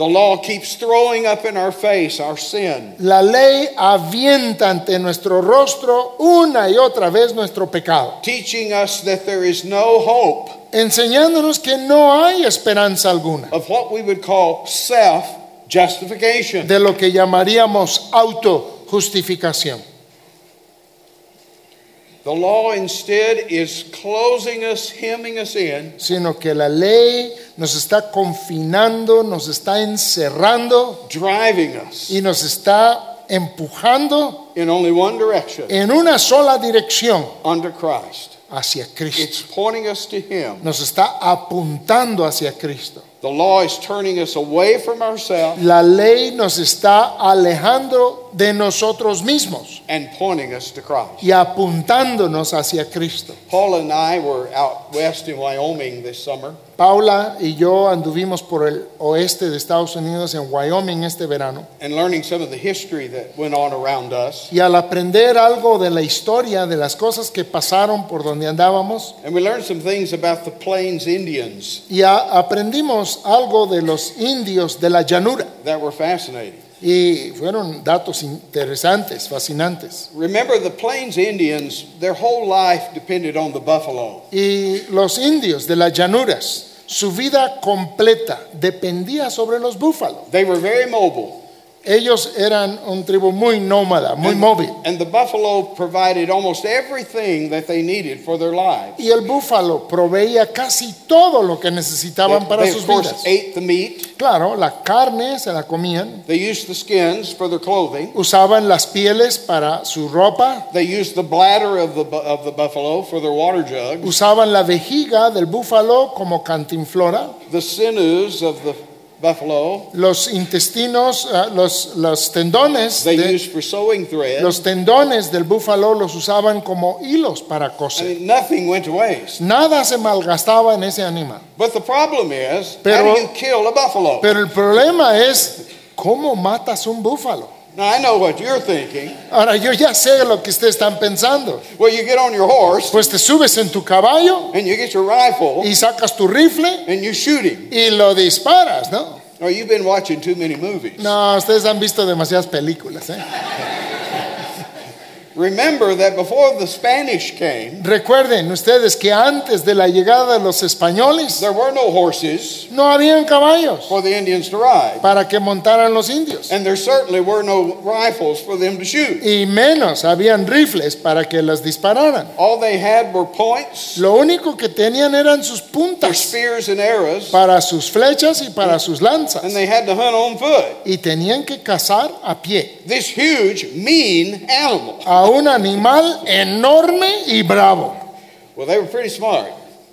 The law keeps throwing up in our face our sin. La ley avienta ante nuestro rostro una y otra vez nuestro pecado, teaching us that there is no hope enseñándonos que no hay esperanza alguna of what we would call self justification. de lo que llamaríamos autojustificación. The law instead is closing us, hemming us in, sino que la ley nos está confinando, nos está encerrando driving us y nos está empujando in only one direction en una sola dirección under Christ. hacia Cristo. It's pointing us to Him. Nos está apuntando hacia Cristo. The law is turning us away from ourselves La ley nos está alejando de nosotros mismos and pointing us to Christ. y apuntándonos hacia Cristo. Paul and I were out west in Wyoming this summer, Paula y yo anduvimos por el oeste de Estados Unidos en Wyoming este verano and learning some of the history that went on around us. y al aprender algo de la historia de las cosas que pasaron por donde andábamos And we learned some things about the Plains Indians y aprendimos algo de los indios de la llanura that were fascinating. Y fueron datos interesantes, fascinantes. Remember, the Plains Indians, their whole life depended on the buffalo. Y los indios de las llanuras, su vida completa dependía sobre los búfalos. They were very mobile. Ellos eran un tribu muy nómada, muy móvil. And the buffalo provided almost everything that they needed for their lives. Y el búfalo proveía casi todo lo que necesitaban para they, sus of course, vidas. ate the meat. Claro, la carne se la comían, They used the skins for their clothing. usaban las pieles para su ropa, They used the bladder of the, bu- of the buffalo for their water jugs. usaban la vejiga del búfalo como cantinflora, The sinews of the buffalo los intestinos, ah, los, los tendones, they de- used for sewing thread. los tendones del búfalo los usaban como hilos para I coser. mean, nothing went to waste. Nada se malgastaba en ese animal. But the problem is, Pero- how do you kill a buffalo? Pero el problema es cómo matas un búfalo. Now, I know what you're thinking. Ahora yo ya sé lo que ustedes están pensando. Well, you get on your horse Pues te subes en tu caballo and you get your rifle y sacas tu rifle and you shoot him. y lo disparas, ¿no? Oh, you've been watching too many movies. No, ustedes han visto demasiadas películas, ¿eh? Remember that before the Spanish came, Recuerden ustedes que antes de la llegada de los españoles there were no horses no habían caballos for the Indians to ride. para que montaran los indios. And there certainly were no rifles for them to shoot. Y menos habían rifles para que las dispararan. All they had were points, Lo único que tenían eran sus their puntas spears and arrows, para sus flechas y para sus and lanzas. they had to hunt on foot. Y tenían que cazar a pie This huge, mean animal. a un animal enorme y bravo. Well, they were pretty smart.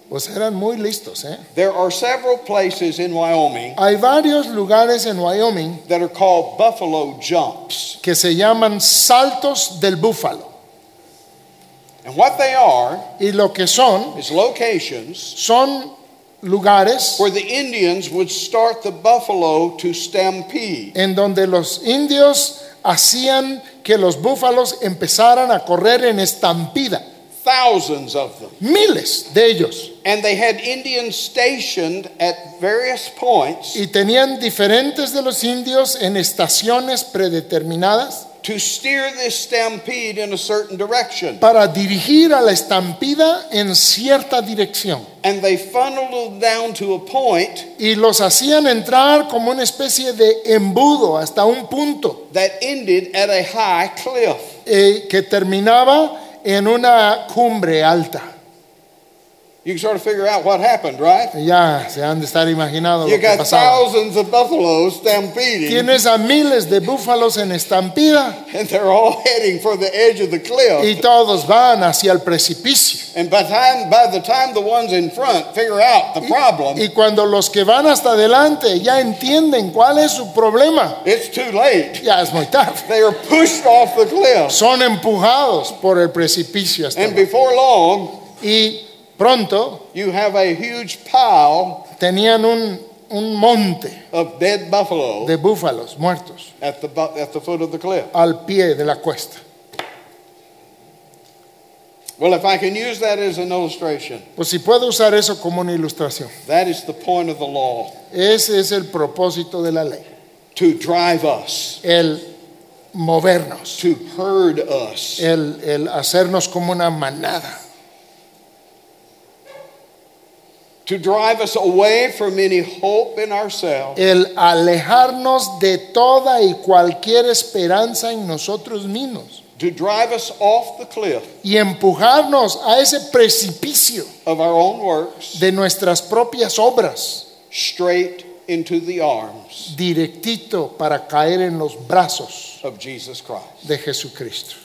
Pues eran muy listos. ¿eh? There are several places in Wyoming Hay varios lugares en Wyoming that are called buffalo jumps. que se llaman saltos del búfalo. And what they are Y lo que son, is locations son lugares where the Indians would start the buffalo to stampede. en donde los indios hacían que los búfalos empezaran a correr en estampida. Thousands of them. Miles de ellos. And they had Indians stationed at various points Y tenían diferentes de los indios en estaciones predeterminadas to steer this stampede in a certain direction. para dirigir a la estampida en cierta dirección. And they funneled them down to a point Y los hacían entrar como una especie de embudo hasta un punto that ended at a high cliff. eh, que terminaba en una cumbre alta. You can sort of figure out what happened, right? Ya se han de estar imaginando lo You que got pasaba. thousands of buffaloes stampeding, Tienes a miles de búfalos en estampida and they're all heading for the edge of the y cliff. todos van hacia el precipicio. And by, time, by the time the ones in front figure out the problem, Y cuando los que van hasta adelante ya entienden cuál es su problema, it's too late. ya es muy tarde. They are pushed off the cliff. Son empujados por el precipicio. hasta And abajo. before long, Y pronto you have a huge pile tenían un, un monte of dead buffalo de búfalos muertos at the, at the foot of the cliff. al pie de la cuesta. Well, if I can use that as an illustration, Pues si puedo usar eso como una ilustración. that is the point of the law Ese es el propósito de la ley. to drive us, El movernos. to herd us. El, el hacernos como una manada. To drive us away from any hope in ourselves El alejarnos de toda y cualquier esperanza en nosotros mismos. to drive us off the cliff Y empujarnos a ese precipicio of our own works de nuestras propias obras. straight into the arms Directito para caer en los brazos of Jesus Christ. de Jesucristo.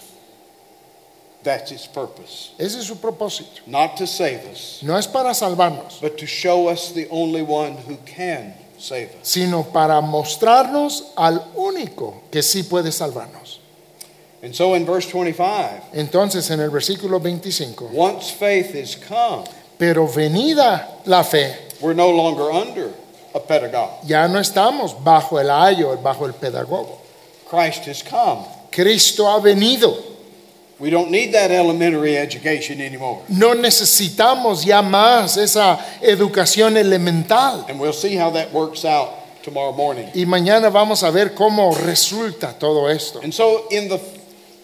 That's its purpose. Ese es su propósito. Not to save us, No es para salvarnos, but to show us the only one who can save us. sino para mostrarnos al único que sí puede salvarnos. And so in verse 25, Entonces en el versículo 25, once faith is come, pero venida la fe, we're no longer under a pedagogue. ya no estamos bajo el ayo, bajo el pedagogo. Christ has come. Cristo ha venido. We don't need that elementary education anymore. No necesitamos ya más esa educación elemental. And we'll see how that works out tomorrow morning. Y mañana vamos a ver cómo resulta todo esto. And so, in the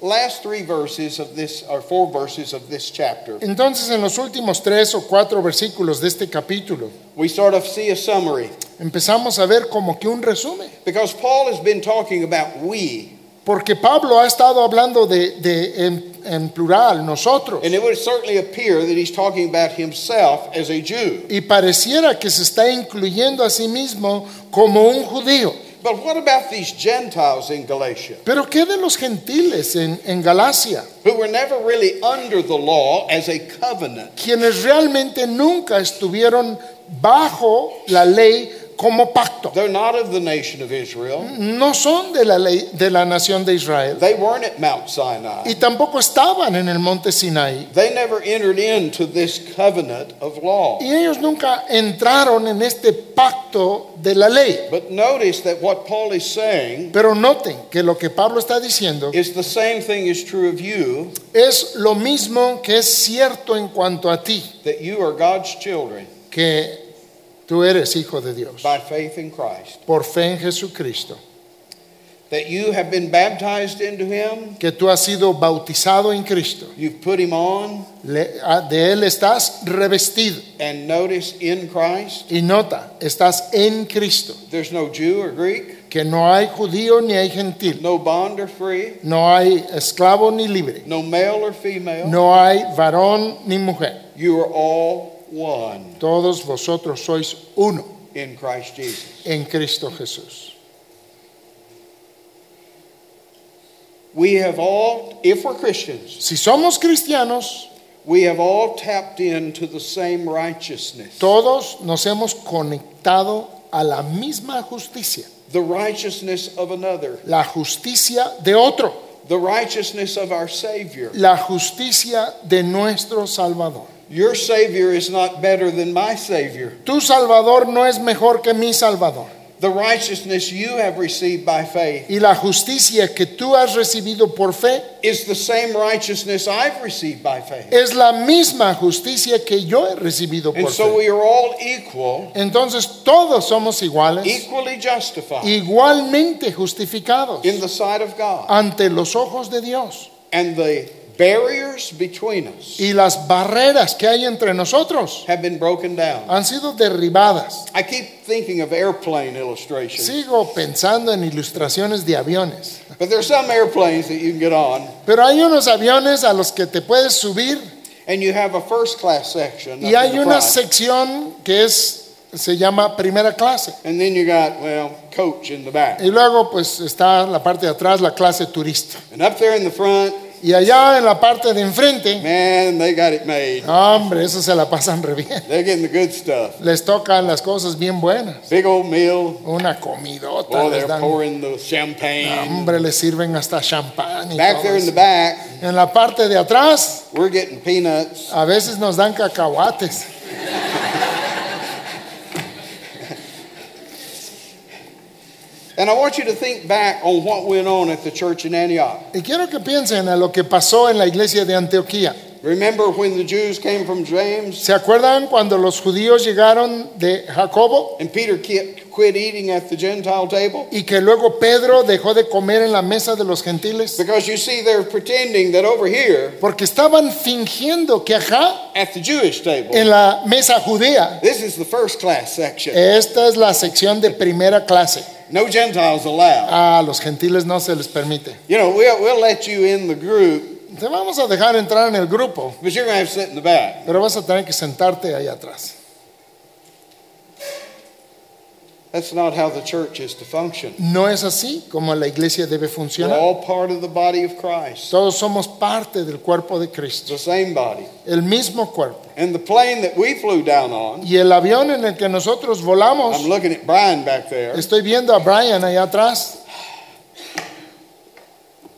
last three verses of this, or four verses of this chapter, Entonces en los últimos tres o cuatro versículos de este capítulo we sort of see a summary. empezamos a ver como que un resumen. Because Paul has been talking about we, Porque Pablo ha estado hablando de, de- en, en plural, nosotros. and it would certainly appear that he's talking about himself as a Jew. Y pareciera que se está incluyendo a sí mismo como un judío. But what about these Gentiles in Galatia, Pero ¿qué de los gentiles en, en Galacia? who were never really under the law as a covenant? Quienes realmente nunca estuvieron bajo la ley como pacto. They're not of the nation of Israel. No son de la ley de la nación de Israel. They weren't at Mount Sinai. Y tampoco estaban en el monte Sinaí. They never entered into this covenant of law. Y ellos nunca entraron en este pacto de la ley. But notice that what Paul is saying Pero noten que lo que Pablo está diciendo is the same thing is true of you, es lo mismo que es cierto en cuanto a ti, that you are God's children que tú eres hijo de Dios by faith in Christ. por fe en Jesucristo. that you have been baptized into him, que tú has sido bautizado en Cristo. you've put him on, Le- a- de Él estás revestido. and notice in Christ, Y nota, estás en Cristo. there's no Jew or Greek, Que no hay judío ni hay gentil. no bond or free, No hay esclavo ni libre. no male or female. No hay varón ni mujer. You are all one Todos vosotros sois uno in Christ Jesus. en Cristo Jesús. We have all, if we're Christians, Si somos cristianos, we have all tapped into the same righteousness. todos nos hemos conectado a la misma justicia. The righteousness of another, La justicia de otro. the righteousness of our Savior. La justicia de nuestro Salvador. Your Savior is not better than my Savior. Tu Salvador no es mejor que mi Salvador. The righteousness you have received by faith Y la justicia que tú has recibido por fe is the same righteousness I've received by faith. es la misma justicia que yo he recibido And por so fe. we are all equal, Entonces todos somos iguales, equally justified igualmente justificados in the sight of God. ante los ojos de Dios. And the barriers between us Y las barreras que hay entre nosotros have been broken down. han sido derribadas. I keep thinking of airplane illustrations, Sigo pensando en ilustraciones de aviones. but there's some airplanes that you can get on, Pero hay unos aviones a los que te puedes subir and you have a first class section, y hay the una front, sección que es se llama primera clase. and then you got well coach in the back, Y luego pues está la parte de atrás la clase turista. and up there in the front, Y allá en la parte de enfrente, man, they got it made. hombre, eso se la pasan re bien. They're getting the good stuff. Les tocan las cosas bien buenas. Big old meal. Una comidota Oh, les they're dan. pouring the champagne. Hombre, les sirven hasta champán Back there in the back, En la parte de atrás, we're getting peanuts. a veces nos dan cacahuates. And I want you to think back on what went on at the church in Antioch. Y quiero que piensen a lo que pasó en la iglesia de Antioquía. Remember when the Jews came from James ¿Se acuerdan cuando los judíos llegaron de Jacobo and Peter quit eating at the Gentile table? y que luego Pedro dejó de comer en la mesa de los gentiles? Because you see, they're pretending that over here Porque estaban fingiendo que acá, at the Jewish table, en la mesa judía, this is the first class section. esta es la sección de primera clase. No Gentiles allowed. A los gentiles no se les permite. You know, we'll, we'll let you in the group, Te vamos a dejar entrar en el grupo, but you're going to have to sit in the back. pero vas a tener que sentarte ahí atrás. That's not how the church is to function. No es así como la iglesia debe We're funcionar. all part of the body of Christ, Todos somos parte del cuerpo de Cristo, the same body. el mismo cuerpo. And the plane that we flew down on, Y el avión en el que nosotros volamos, I'm looking at Brian back there. estoy viendo a Brian allá atrás.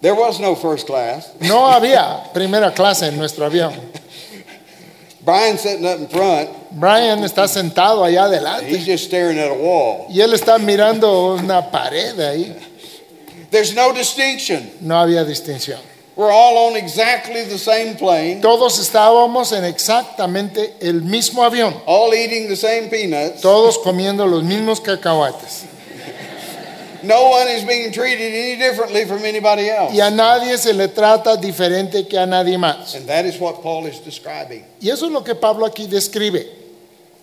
There was no first class. No había primera clase en nuestro avión. Brian sitting up in front, Brian está sentado allá he's adelante just staring at a wall. y él está mirando una pared ahí. There's no distinction. No había distinción. We're all on exactly the same plane, Todos estábamos en exactamente el mismo avión, all eating the same peanuts. todos comiendo los mismos cacahuates. No one is being treated any differently from anybody else. Y a nadie se le trata diferente que a nadie más. And that is what Paul is describing. Y eso es lo que Pablo aquí describe,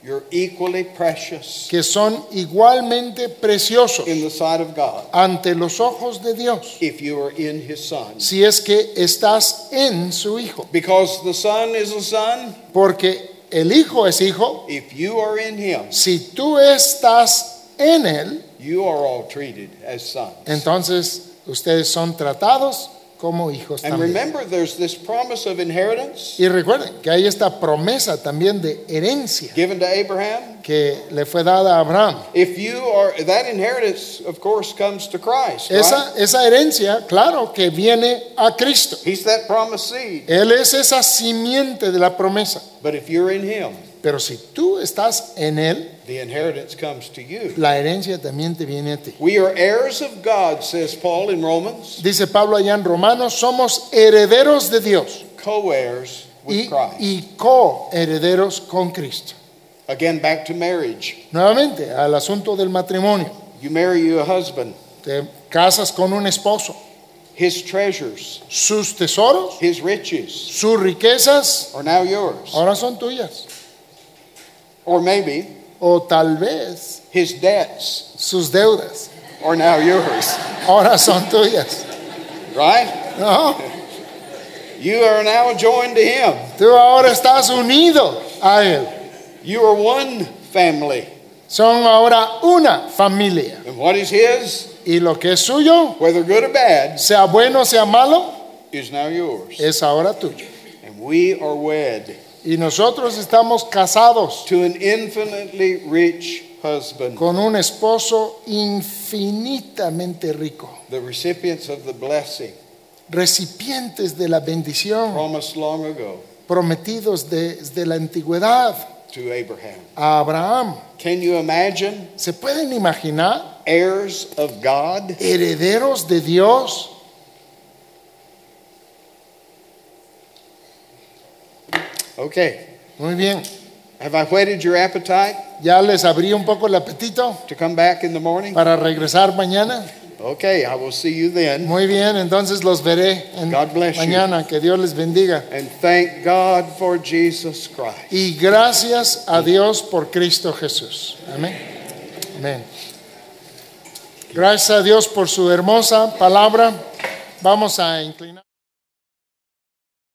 You're equally precious que son igualmente preciosos in the sight of God ante los ojos de Dios, if you are in his Son. si es que estás en su Hijo. Because the Son is a Son, Porque el Hijo es Hijo, if you are in him, si tú estás en Él, you are all treated as sons. entonces ustedes son tratados como hijos And también. remember, there's this promise of inheritance Y recuerden que hay esta promesa también de herencia given to Abraham. que le fue dada a Abraham. If you are, that inheritance, of course, comes to Christ. right? Esa, esa herencia, claro, que viene a Cristo. He's that promised seed. Él es esa simiente de la promesa. But if you're in him, Pero si tú estás en Él, the inheritance comes to you. la herencia también te viene a ti. We are heirs of God, says Paul in Romans, Dice Pablo allá en Romanos, somos herederos de Dios co heirs with y, Christ. y coherederos con Cristo. Again, back to marriage. Nuevamente, al asunto del matrimonio. You marry you a husband, Te casas con un esposo. His treasures, Sus tesoros, his riches sus riquezas, are now yours. ahora son tuyas. Or maybe O tal vez his debts sus deudas, are now yours. ahora son tuyas. Right? No, You are now joined to him. tú ahora estás unido a Él. You are one family. Son ahora una familia. And what is his, Y lo que es suyo, whether good or bad, sea bueno, sea malo, is now yours. es ahora tuyo. And we are wed Y nosotros estamos casados to an infinitely rich husband, con un esposo infinitamente rico, the recipients of the blessing recipientes de la bendición, promised long ago prometidos desde la antigüedad to Abraham. a Abraham. Can you imagine ¿Se pueden imaginar heirs of God? herederos de Dios? Okay. Muy bien. Have I whetted your appetite ¿Ya les abrí un poco el apetito to come back in the morning? para regresar mañana? Okay, I will see you then. Muy bien, entonces los veré en God bless you. mañana. Que Dios les bendiga. And thank God for Jesus Christ. Y gracias a Dios por Cristo Jesús. Amén. Amén. Gracias a Dios por su hermosa palabra. Vamos a inclinar.